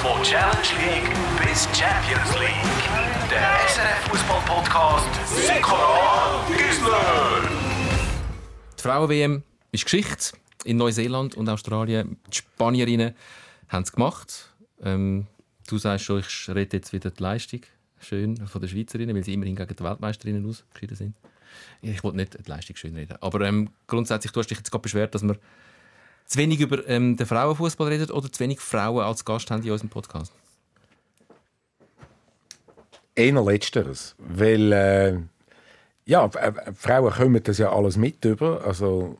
Von Challenge League bis Champions League. Der SRF Fußball Podcast Sikora Gisler. Die Frauen-WM ist Geschichte. In Neuseeland und Australien. Die Spanierinnen haben es gemacht. Ähm, du sagst schon, ich rede jetzt wieder die Leistung schön von den Schweizerinnen, weil sie immerhin gegen die Weltmeisterinnen ausgeschieden sind. Ich wollte nicht die Leistung schön reden. Aber ähm, grundsätzlich, du hast dich jetzt gerade beschwert, dass wir zu wenig über ähm, den Frauenfußball reden oder zu wenig Frauen als Gast haben in unserem Podcast. Eher letzteres. Weil, äh, ja, äh, Frauen kommen das ja alles mit über. Also,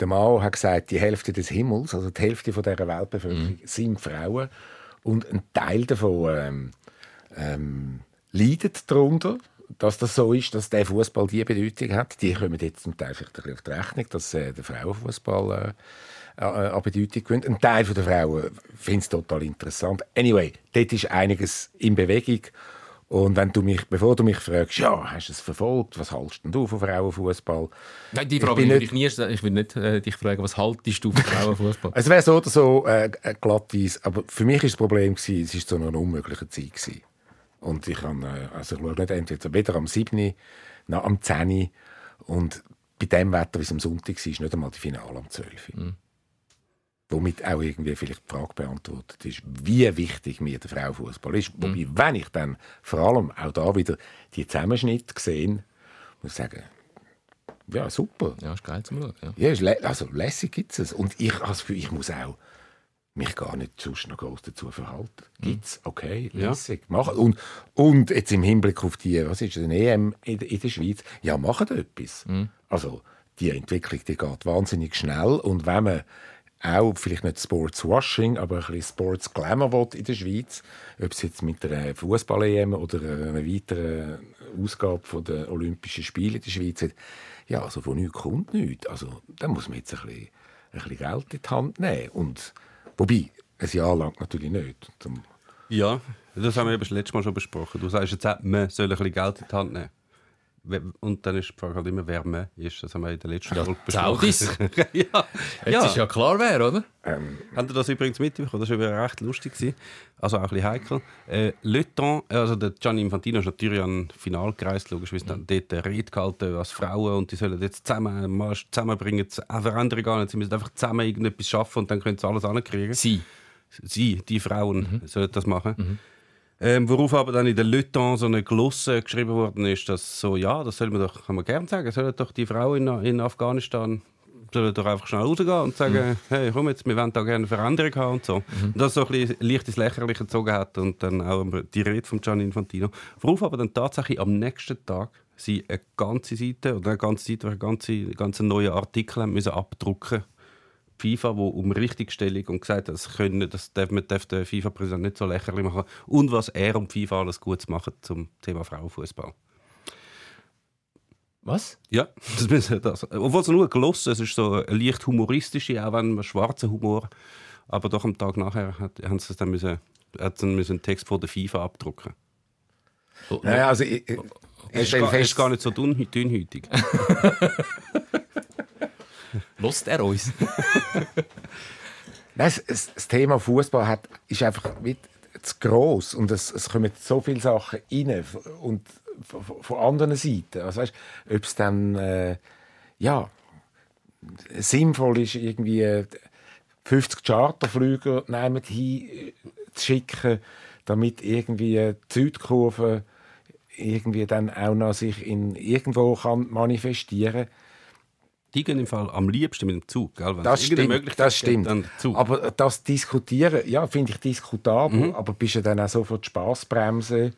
der Mann hat gesagt, die Hälfte des Himmels, also die Hälfte von dieser Weltbevölkerung, sind Frauen. Und ein Teil davon ähm, ähm, leidet darunter, dass das so ist, dass der Fußball die Bedeutung hat. Die kommen jetzt zum Teil vielleicht auf die Rechnung, dass äh, der Frauenfußball äh, an Bedeutung gewinnt. Ein Teil der Frauen findet es total interessant. Anyway, dort ist einiges in Bewegung. Und wenn du mich, bevor du mich fragst, ja, hast du es verfolgt, was haltest du von Frauenfußball? Nein, die Frage nicht- ich nie stellen. Ich will nicht äh, dich fragen, was haltest du von Frauenfußball? Es wäre so oder so äh, glattweise, aber für mich ist das Problem gewesen, es ist so eine unmögliche Zeit gewesen. Und ich kann, äh, also ich schaue nicht entweder weder am 7. noch am 10. und bei dem Wetter, wie es am Sonntag war, ist nicht einmal die Finale am 12. Womit auch irgendwie vielleicht die Frage beantwortet ist, wie wichtig mir der Frauenfußball ist. Wobei, wenn ich dann vor allem auch da wieder die Zusammenschnitte sehe, muss ich sagen, ja, super. Ja, ist geil zum Schauen. Ja. Ja, ist lä also lässig gibt es. Und ich, also ich muss auch mich gar nicht sonst noch groß dazu verhalten. Gibt's, okay, Ja. lässig. Machen. Und, und jetzt im Hinblick auf die, was ist eine EM in, in der Schweiz, ja, machen etwas. Also die Entwicklung, die geht wahnsinnig schnell und wenn man auch vielleicht nicht Sportswashing, aber ein bisschen Sports Glamour will in der Schweiz, ob es jetzt mit einer Fußball-EM oder einer weiteren Ausgabe von der Olympischen Spiele in der Schweiz hat, ja, also von nichts kommt nichts. Also da muss man jetzt ein bisschen, ein bisschen Geld in die Hand nehmen. Und, wobei, ein Jahr lang natürlich nicht. Ja, das haben wir das letzte Mal schon besprochen. Du sagst jetzt man soll ein bisschen Geld in die Hand nehmen. Und dann ist die Frage halt immer, wer ist. Das haben wir in der letzten Folge Saudis. ja, Jetzt ja. ist ja klar, wer, oder? Habt ihr das übrigens mitbekommen? Das war übrigens recht lustig. gewesen. Also auch ein bisschen heikel. Äh, Le Temps, also der Gianni Infantino ist natürlich an das Finale gereist, logischerweise dann dort eine Rede gehalten als Frauen und die sollen jetzt zusammen einen Marsch zusammenbringen, eine Veränderung gar nicht. Sie müssen einfach zusammen irgendetwas schaffen und dann können sie alles ankriegen. Sie. Sie, die Frauen, sollen das machen. Ähm, worauf aber dann in der Temps so eine Glosse geschrieben worden ist, dass so, ja, das soll man doch, kann man gerne sagen, sollen doch die Frauen in, in Afghanistan sollen doch einfach schnell rausgehen und sagen, hey, komm jetzt, wir wollen da gerne eine Veränderung haben und so. Und das so ein bisschen leicht ins Lächerliche gezogen hat und dann auch die Rede von Gianni Infantino. Worauf aber dann tatsächlich am nächsten Tag sie eine ganze Seite oder eine ganze Seite, eine ganze, einen ganzen neuen Artikel haben müssen abdrucken die FIFA, wo um Richtigstellung und gesagt hat, das können, das darf, man darf den FIFA-Präsident nicht so lächerlich machen und was er und die FIFA alles Gutes machen zum Thema Frauenfußball. Was? Ja, das müssen das. Obwohl es nur gelossen es ist so eine leicht humoristische, auch wenn man schwarzer Humor. Aber doch am Tag nachher hat, haben sie es dann müssen, hat dann müssen einen Text von der FIFA abdrucken. Naja, also ich, ich, ich gar, ist gar nicht so dünn, Lost er uns? Nein, das, das- Thema Fußball hat, ist einfach zu gross und es, es kommen so viele Sachen rein und von, anderen Seiten. Also weißt, ob es dann äh, ja sinnvoll ist, irgendwie äh, 50 Charterflüge nehmen hin äh, zu schicken, damit irgendwie äh, die Südkurve irgendwie dann auch noch sich in irgendwo kann manifestieren Die gehen im Fall am liebsten mit dem Zug. Gell? Wenn Das stimmt, das stimmt. Dann Zug. Aber das Diskutieren, ja, finde ich diskutabel, Mhm. aber bist du dann auch sofort Spaßbremse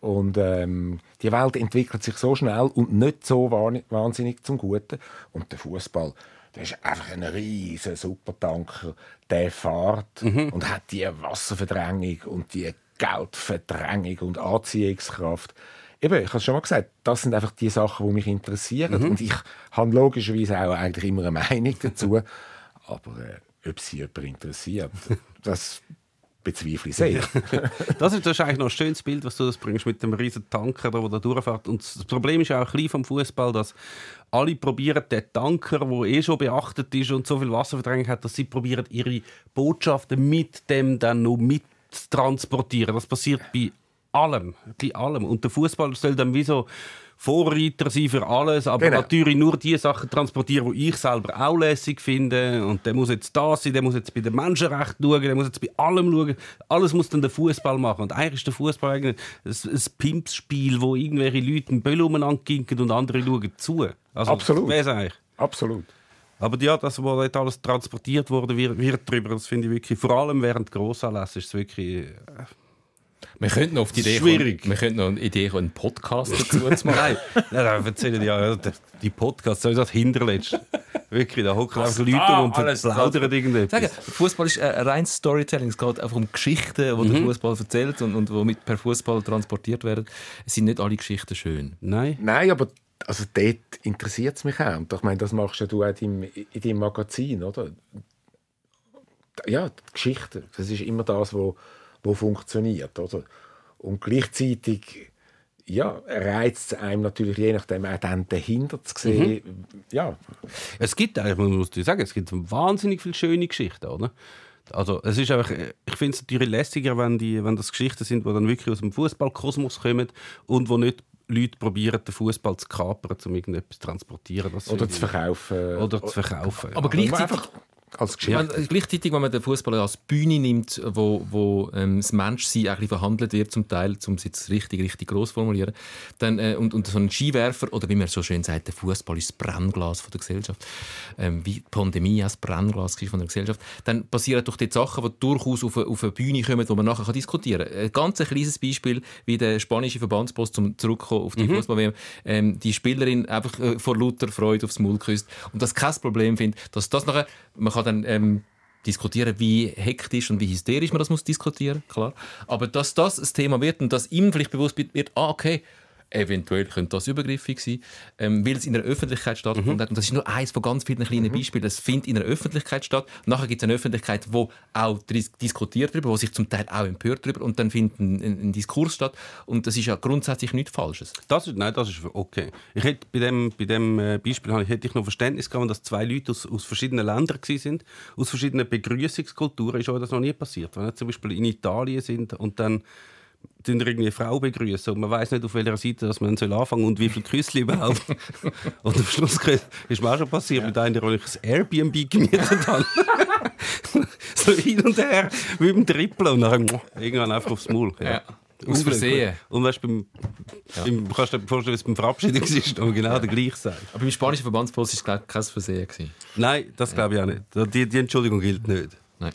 und ähm, die Welt entwickelt sich so schnell und nicht so wahn- wahnsinnig zum Guten und der Fußball das ist einfach ein riesen Supertanker, der fährt Mhm. und hat die Wasserverdrängung und die Geldverdrängung und Anziehungskraft. Eben, ich habe es schon mal gesagt, das sind einfach die Sachen, die mich interessieren. Mhm. Und ich habe logischerweise auch eigentlich immer eine Meinung dazu. Aber äh, ob sie jemand interessiert, das bezweifle ich sehr. Das ist, das ist eigentlich noch ein schönes Bild, was du das bringst mit dem riesen Tanker, der da durchfährt. Und das Problem ist auch ein bisschen vom Fußball, dass alle probieren den Tanker, der eh schon beachtet ist und so viel Wasserverdrängung hat, dass sie probieren ihre Botschaften mit dem dann noch mit zu transportieren. Das passiert bei allem, bei allem. Und der Fußball soll dann wie so Vorreiter sein für alles, aber Genau. natürlich nur die Sachen transportieren, die ich selber auch lässig finde. Und der muss jetzt da sein, der muss jetzt bei den Menschenrechten schauen, der muss jetzt bei allem schauen. Alles muss dann der Fußball machen. Und eigentlich ist der Fußball eigentlich ein, ein Pimpsspiel, wo irgendwelche Leute einen Böll umeinander und andere schauen zu. Also, Absolut. wer eigentlich? Absolut. Aber ja, das, wo dort alles transportiert wurde, wird, wird drüber, das finde ich wirklich, vor allem während Grossanlässe ist es wirklich... Äh, Wir könnten noch auf die Idee Schwierig. kommen, wir könnten noch eine Idee kommen, einen Podcast dazu zu machen. Nein, nein, erzählen die ja, die- Podcasts, so das Hinterletzt. Wirklich, da hocken einfach Leute da rum und plaudern irgendetwas. Sagen, Fußball ist ein reines Storytelling. Es geht einfach um Geschichten, die der Fußball erzählt und, und die mit per Fußball transportiert werden. Es sind nicht alle Geschichten schön. Nein, Nein, aber also dort interessiert es mich auch. Und ich meine, das machst ja du auch in deinem, in deinem Magazin, oder? Ja, die Geschichte, das ist immer das, wo, wo funktioniert, oder? Und gleichzeitig ja, reizt es einem natürlich je nachdem auch dann dahinter zu sehen. Ja, es gibt eigentlich, man muss dir sagen, es gibt wahnsinnig viele schöne Geschichten, oder? Also es ist einfach, ich finde es natürlich lässiger, wenn, die, wenn das Geschichten sind, die dann wirklich aus dem Fußballkosmos kommen und wo nicht Leute probieren, den Fußball zu kapern, um irgendetwas zu transportieren. Das oder zu verkaufen. Oder zu verkaufen. ja. Aber gleichzeitig, als Ja, Geschichte. gleichzeitig, wenn man den Fußball als Bühne nimmt, wo, wo ähm, das Menschsein verhandelt wird, zum Teil, um es jetzt richtig, richtig groß zu formulieren, dann, äh, und, und so ein Skiwerfer, oder wie man so schön sagt, der Fußball ist das Brennglas von der Gesellschaft, ähm, wie die Pandemie das Brennglas von der Gesellschaft, dann passieren doch die Sachen, die durchaus auf eine, auf eine Bühne kommen, wo man nachher kann diskutieren kann. Ein ganz kleines Beispiel, wie der spanische Verbandsboss, zum zurückkommen auf die Fußball ähm, die Spielerin einfach äh, vor lauter Freude aufs Maul küsst. Und das kein Problem findet, dass das nachher, man kann dann ähm, diskutieren, wie hektisch und wie hysterisch man das muss diskutieren, klar. Aber dass das ein Thema wird und dass ihm vielleicht bewusst wird, ah, okay, eventuell könnte das übergriffig sein, ähm, weil es in der Öffentlichkeit stattgefunden hat. Und das ist nur eins von ganz vielen kleinen Beispielen. Es findet in der Öffentlichkeit statt. Nachher gibt es eine Öffentlichkeit, wo auch dis diskutiert darüber, wo sich zum Teil auch empört darüber und dann findet ein, ein, ein Diskurs statt. Und das ist ja grundsätzlich nichts Falsches. Das ist, nein, das ist okay. Ich hätte bei dem, bei dem äh, Beispiel ich- hätte ich noch Verständnis gehabt, dass zwei Leute aus, aus verschiedenen Ländern sind, aus verschiedenen Begrüßungskulturen. Ist euch das noch nie passiert? Wenn ihr zum Beispiel in Italien sind und dann tun irgendwie eine Frau begrüßen und man weiß nicht, auf welcher Seite dass man soll anfangen und wie viel Küssli überhaupt. und am Schluss ist mir auch schon passiert mit einer, die ich ein Airbnb gemietet habe. so hin und her, wie beim Trippeln und dann irgendwann einfach aufs Maul. Ja. Aus Versehen. Und weißt, beim, beim, kannst du dir vorstellen, es beim Verabschieden war, aber genau der gleiche sein. Aber beim spanischen Verbandsboss war es kein Versehen. Gewesen. Nein, das glaube ich auch nicht. Die, die Entschuldigung gilt nicht. Nein.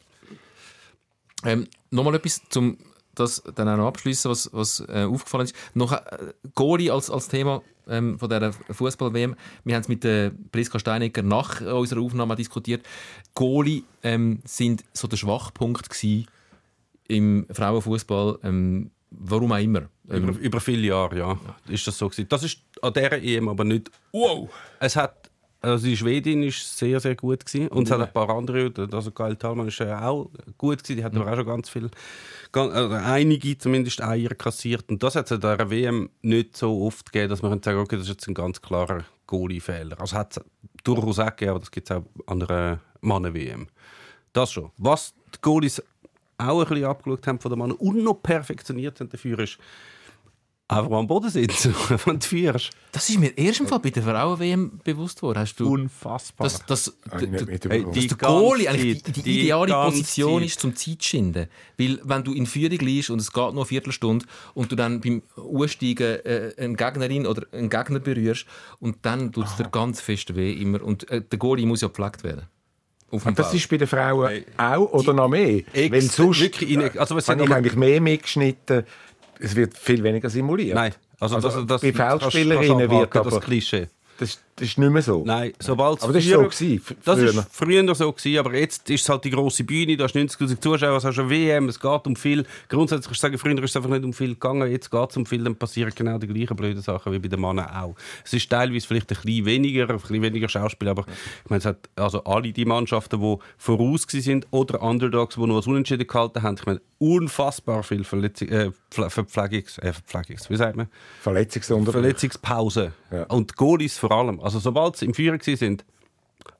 Ähm, Nochmal etwas zum das dann auch noch abschließen, was, was äh, aufgefallen ist. Noch äh, Goalie als, als Thema ähm, von dieser Fußball-WM. Wir haben es mit äh, Priska Steinecker nach unserer Aufnahme diskutiert. Goalie ähm, sind so der Schwachpunkt im Frauenfußball. Ähm, warum auch immer. Ähm, Über, über viele Jahre, ja. Ist das so gewesen. Das ist an dieser EM aber nicht. Wow! Es hat, also die Schwedin ist sehr, sehr gut gewesen. Und es hat ein paar andere, also Gail Thalmann ist ja auch gut gewesen. Die hat aber auch schon ganz viel, ganz, also einige zumindest Eier kassiert. Und das hat es an dieser WM nicht so oft gegeben, dass man sagen okay, das ist jetzt ein ganz klarer Goalie-Fehler. Also hat es durchaus auch gegeben, aber das gibt es auch an einer Mannen-WM. Das schon. Was die Goalies auch ein bisschen abgeschaut haben von den Männern und noch perfektioniert haben dafür ist, einfach mal am Boden sitzen, wenn du führst. das ist mir erst im Fall bei der Frauen-WM bewusst worden. Hast du, Unfassbar. dass, dass. Hey, dass die der Goalie eigentlich die, die, die ideale Position Zeit. ist zum Zeitschinden. Weil wenn du in Führung liegst und es geht nur eine Viertelstunde und du dann beim Aussteigen äh, eine Gegnerin oder einen Gegner berührst und dann tut es dir ganz fest weh immer. Und äh, der Goalie muss ja gepflegt werden. Das ist bei den Frauen auch oder noch mehr? Ex- Weil sonst wirklich in- also es habe sind ich eigentlich mehr mitgeschnitten. Es wird viel weniger simuliert. Nein. Also, Also, das, das, bei kannst wird abhaken, das aber- Klischee. Das, das ist nicht mehr so. Nein, sobald Aber das war so gewesen, Das früher. ist früher so gewesen, aber jetzt ist es halt die grosse Bühne, da hast 90'000 Zuschauer, es hast eine WM, es geht um viel. Grundsätzlich kannst du sagen, früher ist es einfach nicht um viel gegangen, jetzt geht es um viel, dann passieren genau die gleichen blöden Sachen wie bei den Männern auch. Es ist teilweise vielleicht ein bisschen weniger, ein bisschen weniger Schauspiel, aber ich meine, es hat also alle die Mannschaften, die voraus sind oder Underdogs, die nur das Unentschieden gehalten haben, ich meine, unfassbar viel Verletzung, äh, Ver- Verpflegungs, äh, Verpflegungs, wie sagt man? Verletzungsunterbruch. Verletzungspause. Ja. Und Goalies vor allem. Also sobald sie im Führer waren, sind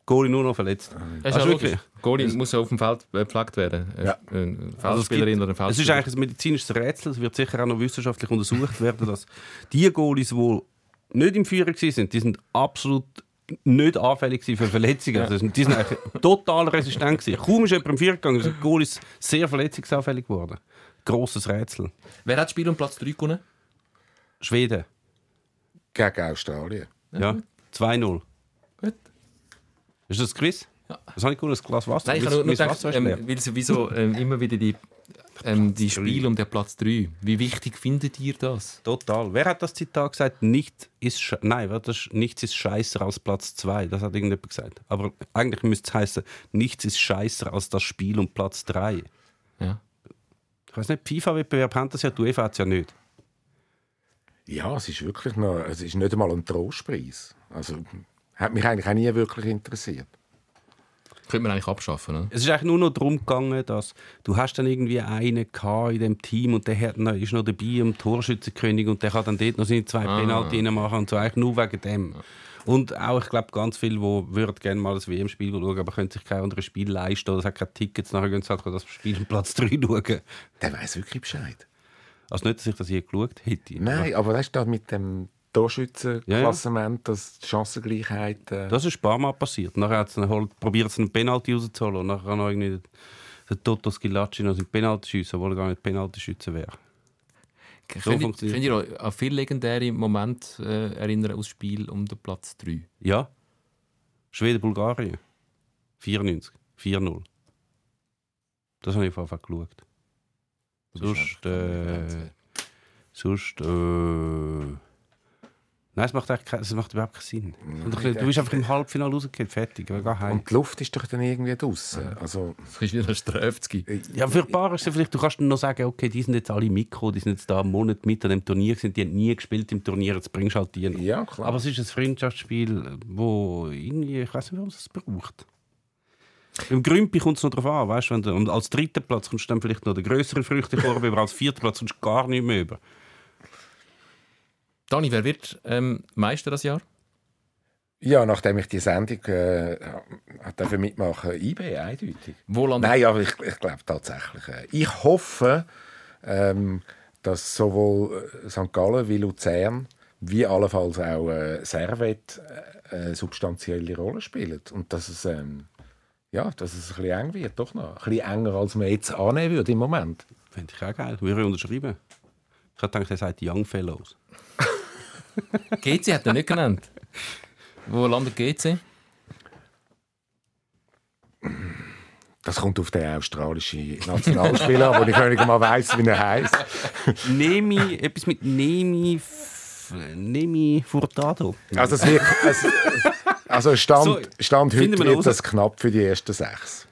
Goalie nur noch verletzt. Das ist Also ja wirklich. Goalie muss ja auf dem Feld äh, gepflegt werden. Ja. Eine Also es, Feldspielerin gibt, oder ein es ist eigentlich ein medizinisches Rätsel. Es wird sicher auch noch wissenschaftlich untersucht werden, dass die Goalies, die nicht im Führer waren, die sind absolut nicht anfällig für Verletzungen. Also die sind eigentlich total resistent gewesen. Kaum ist jemand im Führer gegangen, sind die Goalies sehr verletzungsanfällig geworden. Grosses Rätsel. Wer hat das Spiel um Platz 3 gewonnen? Schweden. Gegen Australien. Ja. 2-0. Gut. Ist das Quiz? Ja. Was habe ich gewonnen? Ein Glas Wasser? Nein, ich habe nur, gedacht, ähm, weil sowieso ähm, immer wieder die, ähm, die Spiele um den Platz 3. Wie wichtig findet ihr das? Total. Wer hat das Zitat gesagt? Nicht ist Nein, das nichts ist scheißer als Platz 2. Das hat irgendjemand gesagt. Aber eigentlich müsste es heißen, nichts ist scheißer als das Spiel um Platz 3. Ja. Ich weiß nicht, FIFA-Wettbewerb haben das ja, die UEFA hat es ja nicht. Ja, es ist wirklich noch, es ist nicht einmal ein Trostpreis. Also, hat mich eigentlich auch nie wirklich interessiert. Könnte man eigentlich abschaffen, ne? Es ist eigentlich nur noch darum gegangen, dass du hast dann irgendwie einen gehabt in dem Team und der hat noch, ist noch dabei im Torschützenkönig und der kann dann dort noch seine zwei Ah. Penalty machen und so eigentlich nur wegen dem. Und auch, ich glaube, ganz viele, die würden gerne mal das WM-Spiel schauen, aber können sich kein anderes Spiel leisten oder es hat keine Tickets, nachher gehen sie halt das Spiel um Platz 3 schauen. Der weiß wirklich Bescheid. Also nicht, dass ich das je geschaut hätte. Nein, aber das ist da mit dem Torschützenklassement, das die Chancengleichheit. Äh, Das ist ein paar Mal passiert. Nachher hat es halt, probiert es einen Penalty rauszuholen und nachher noch irgendwie der Toto Skilacci noch seinen Penalty schiessen, obwohl er gar nicht Penalty schützen wäre. So könnt, ihr, funktioniert ihr euch an viele legendäre Momente äh, erinnern aus Spiel um den Platz 3? Ja. Schweden-Bulgarien. 94. 4-0. Das habe ich auf jeden Fall geschaut. Sonst, äh, sonst, äh, Nein, es macht, es macht überhaupt keinen Sinn. Und du du bist einfach im Halbfinale rausgekehrt, fertig, und die Luft ist doch dann irgendwie draußen. Also, Das ist wieder ein Strafzgi. Ja, für ein paar ist es vielleicht, du kannst dann noch sagen, okay, die sind jetzt alle Mikro, die sind jetzt da einen Monat mit an dem Turnier, sind, die haben nie gespielt im Turnier, jetzt bringst du halt die noch. ja, klar. Aber es ist ein Freundschaftsspiel, wo irgendwie, ich weiß nicht, warum es braucht. Im Grümpi kommt es noch darauf an, weißt du, wenn du, und als dritten Platz kommst du dann vielleicht noch den größeren Früchtekorb über, als vierten Platz kommst du gar nicht mehr über. Dani, wer wird ähm, Meister das Jahr? ja, nachdem ich die Sendung äh, dafür mitmachen, IB eindeutig. Wo landet Nein, aber ich, ich glaube tatsächlich. Äh, ich hoffe, ähm, dass sowohl äh, St. Gallen wie Luzern wie allenfalls auch äh, Servet äh, eine substanzielle Rolle spielen. Und dass es, ähm, ja, dass es ein bisschen eng wird, doch noch. Ein bisschen enger, als man jetzt annehmen würde im Moment. Fände ich auch geil, würde ich unterschreiben. Ich hätte gedacht, er sagt Young Fellows. GC hat er nicht genannt. Wo landet GC? Das kommt auf den australischen Nationalspieler an, wo ich nicht mal weiss, wie er heisst. Nemi, etwas mit Nemi. Nemi Furtado. Also, es wird, es, also Stand, So, Stand heute wird das knapp für die ersten sechs.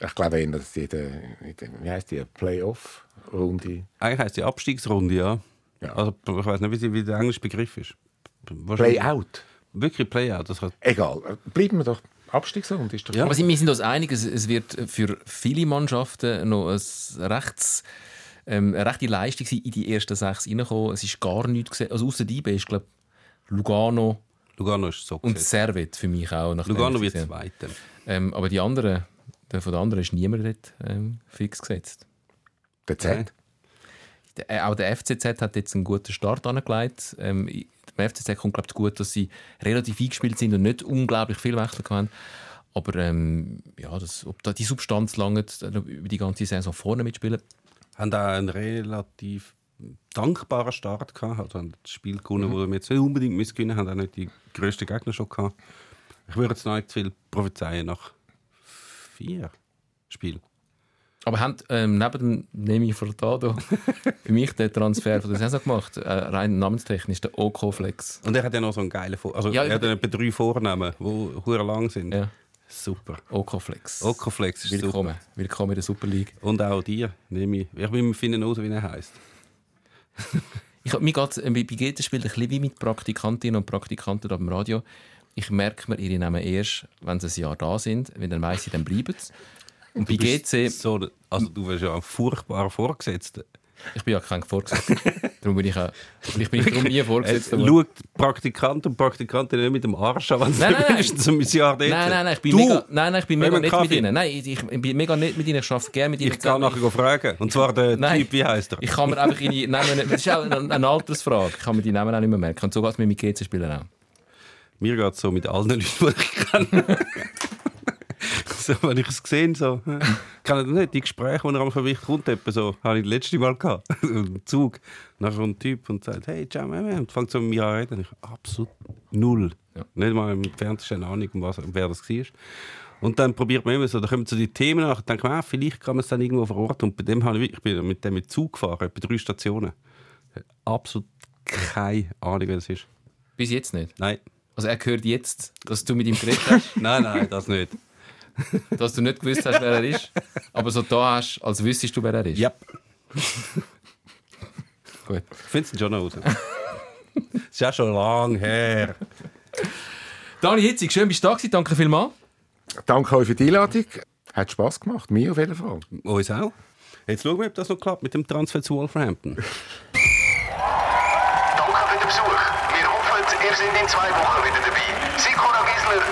Ich glaube eher, dass die, in der- in der- wie heisst die, Playoff-Runde. Eigentlich heisst die Abstiegsrunde, ja. Ja. Also, ich weiß nicht, wie, sie- wie der englische Begriff ist. Playout. Wirklich Playout. Das kann, Egal, bleiben wir doch Abstiegsrunde. Ist doch Ja. Aber wir sind uns einig, es, es wird für viele Mannschaften noch ein rechts, ähm, eine rechte Leistung sein, in die ersten sechs reinkommen. Es ist gar nichts gesehen. Also außer die IB ist, glaube Lugano Lugano ist so und. Servet für mich auch. Lugano wird Zweiter. Ähm, aber die anderen, der von den anderen ist niemand dort ähm, fix gesetzt. der Z. Der, äh, auch der FCZ hat jetzt einen guten Start angelegt. Ähm, dem FCZ kommt glaube ich gut, dass sie relativ eingespielt sind und nicht unglaublich viel Wechsel haben. Aber ähm, ja, das, ob da die Substanz lange über die ganze Saison vorne mitspielen, Haben auch einen relativ dankbaren Start gehabt. Haben das Spiel gewonnen, wo wir jetzt nicht unbedingt müssen gewinnen haben auch nicht die grössten Gegner schon gehabt. Ich würde jetzt noch nicht zu viel prophezeien nach vier Spielen. Aber haben ähm, neben dem Nemi Furtado für mich den Transfer von der Saison gemacht, äh, rein namenstechnisch, der Okoflex. Und er hat ja noch so einen geilen Vor Also Ja, er hat etwa drei Vornamen, die hure lang sind. Ja, Super. Okoflex. Okoflex ist Willkommen. super. Willkommen in der Super League. Und auch dir, nehme ich. Will finden raus, wie er heißt. Ich, mir geht es bei GT-Spielen ein bisschen wie mit Praktikantinnen und Praktikanten da beim Radio. Ich merke mir ihre Namen erst, wenn sie ein Jahr da sind, wenn dann weiss ich, dann bleiben sie. Und bei GC, So, also du bist ja ein furchtbarer Vorgesetzter. ich bin ja kein Vorgesetzter. darum bin ich auch, vielleicht bin ich darum nie Vorgesetzter. geworden. schaut Praktikant und Praktikantin nicht mit dem Arsch an, wenn sie Nein, nein, nein. wenigstens ein Jahr dort Nein, nein, nein, ich bin du, mega, nein, nein, ich bin mega nett mit ihnen. Nein, ich, ich bin mega nett mit ihnen, ich arbeite gerne mit ihnen Ich kann nachher go fragen. Und zwar der Nein. Typ, wie heißt er? Ich kann mir einfach ihre Namen nicht, das ist auch eine, eine Altersfrage, ich kann mir die Namen auch nicht mehr merken. Und so geht es mir mit GC-Spielen auch. Mir geht es so mit allen Leuten, die ich kenne. so, wenn ich es sehe, so, kann ich nicht. Die Gespräche, die er am Verwicht kommt, etwa so, habe ich das letzte Mal gehabt. Im Zug. Nachher kommt ein Typ und sagt, hey, ciao, Mama. Und fängt so mit mir an zu reden. Ich, absolut null. Ja. Nicht mal im Fernsehen eine Ahnung, um was, wer das war. Und dann probiert man immer so, da kommen so die Themen nach, dann denkt man, ah, vielleicht kann man es dann irgendwo verorten. Und bei dem habe ich, ich bin mit dem mit Zug gefahren, etwa drei Stationen. Absolut keine Ahnung, wer das ist. Bis jetzt nicht. Nein. Also er hört jetzt, dass du mit ihm geredet hast, Nein, nein, das nicht. dass du nicht gewusst hast, wer er ist, aber so da hast, als wüsstest du, wer er ist. Ja. Gut. Findest du schon noch raus? Das ist ja schon lang her. Dani Hitzig, schön bist du da gewesen, danke vielmals. Danke euch für die Einladung. Hat Spass gemacht. Mir auf jeden Fall. Uns auch. Jetzt schauen wir, ob das noch klappt mit dem Transfer zu Wolverhampton. Danke für den Besuch. Wir hoffen, ihr seid in zwei Wochen wieder dabei. Sikora Gisler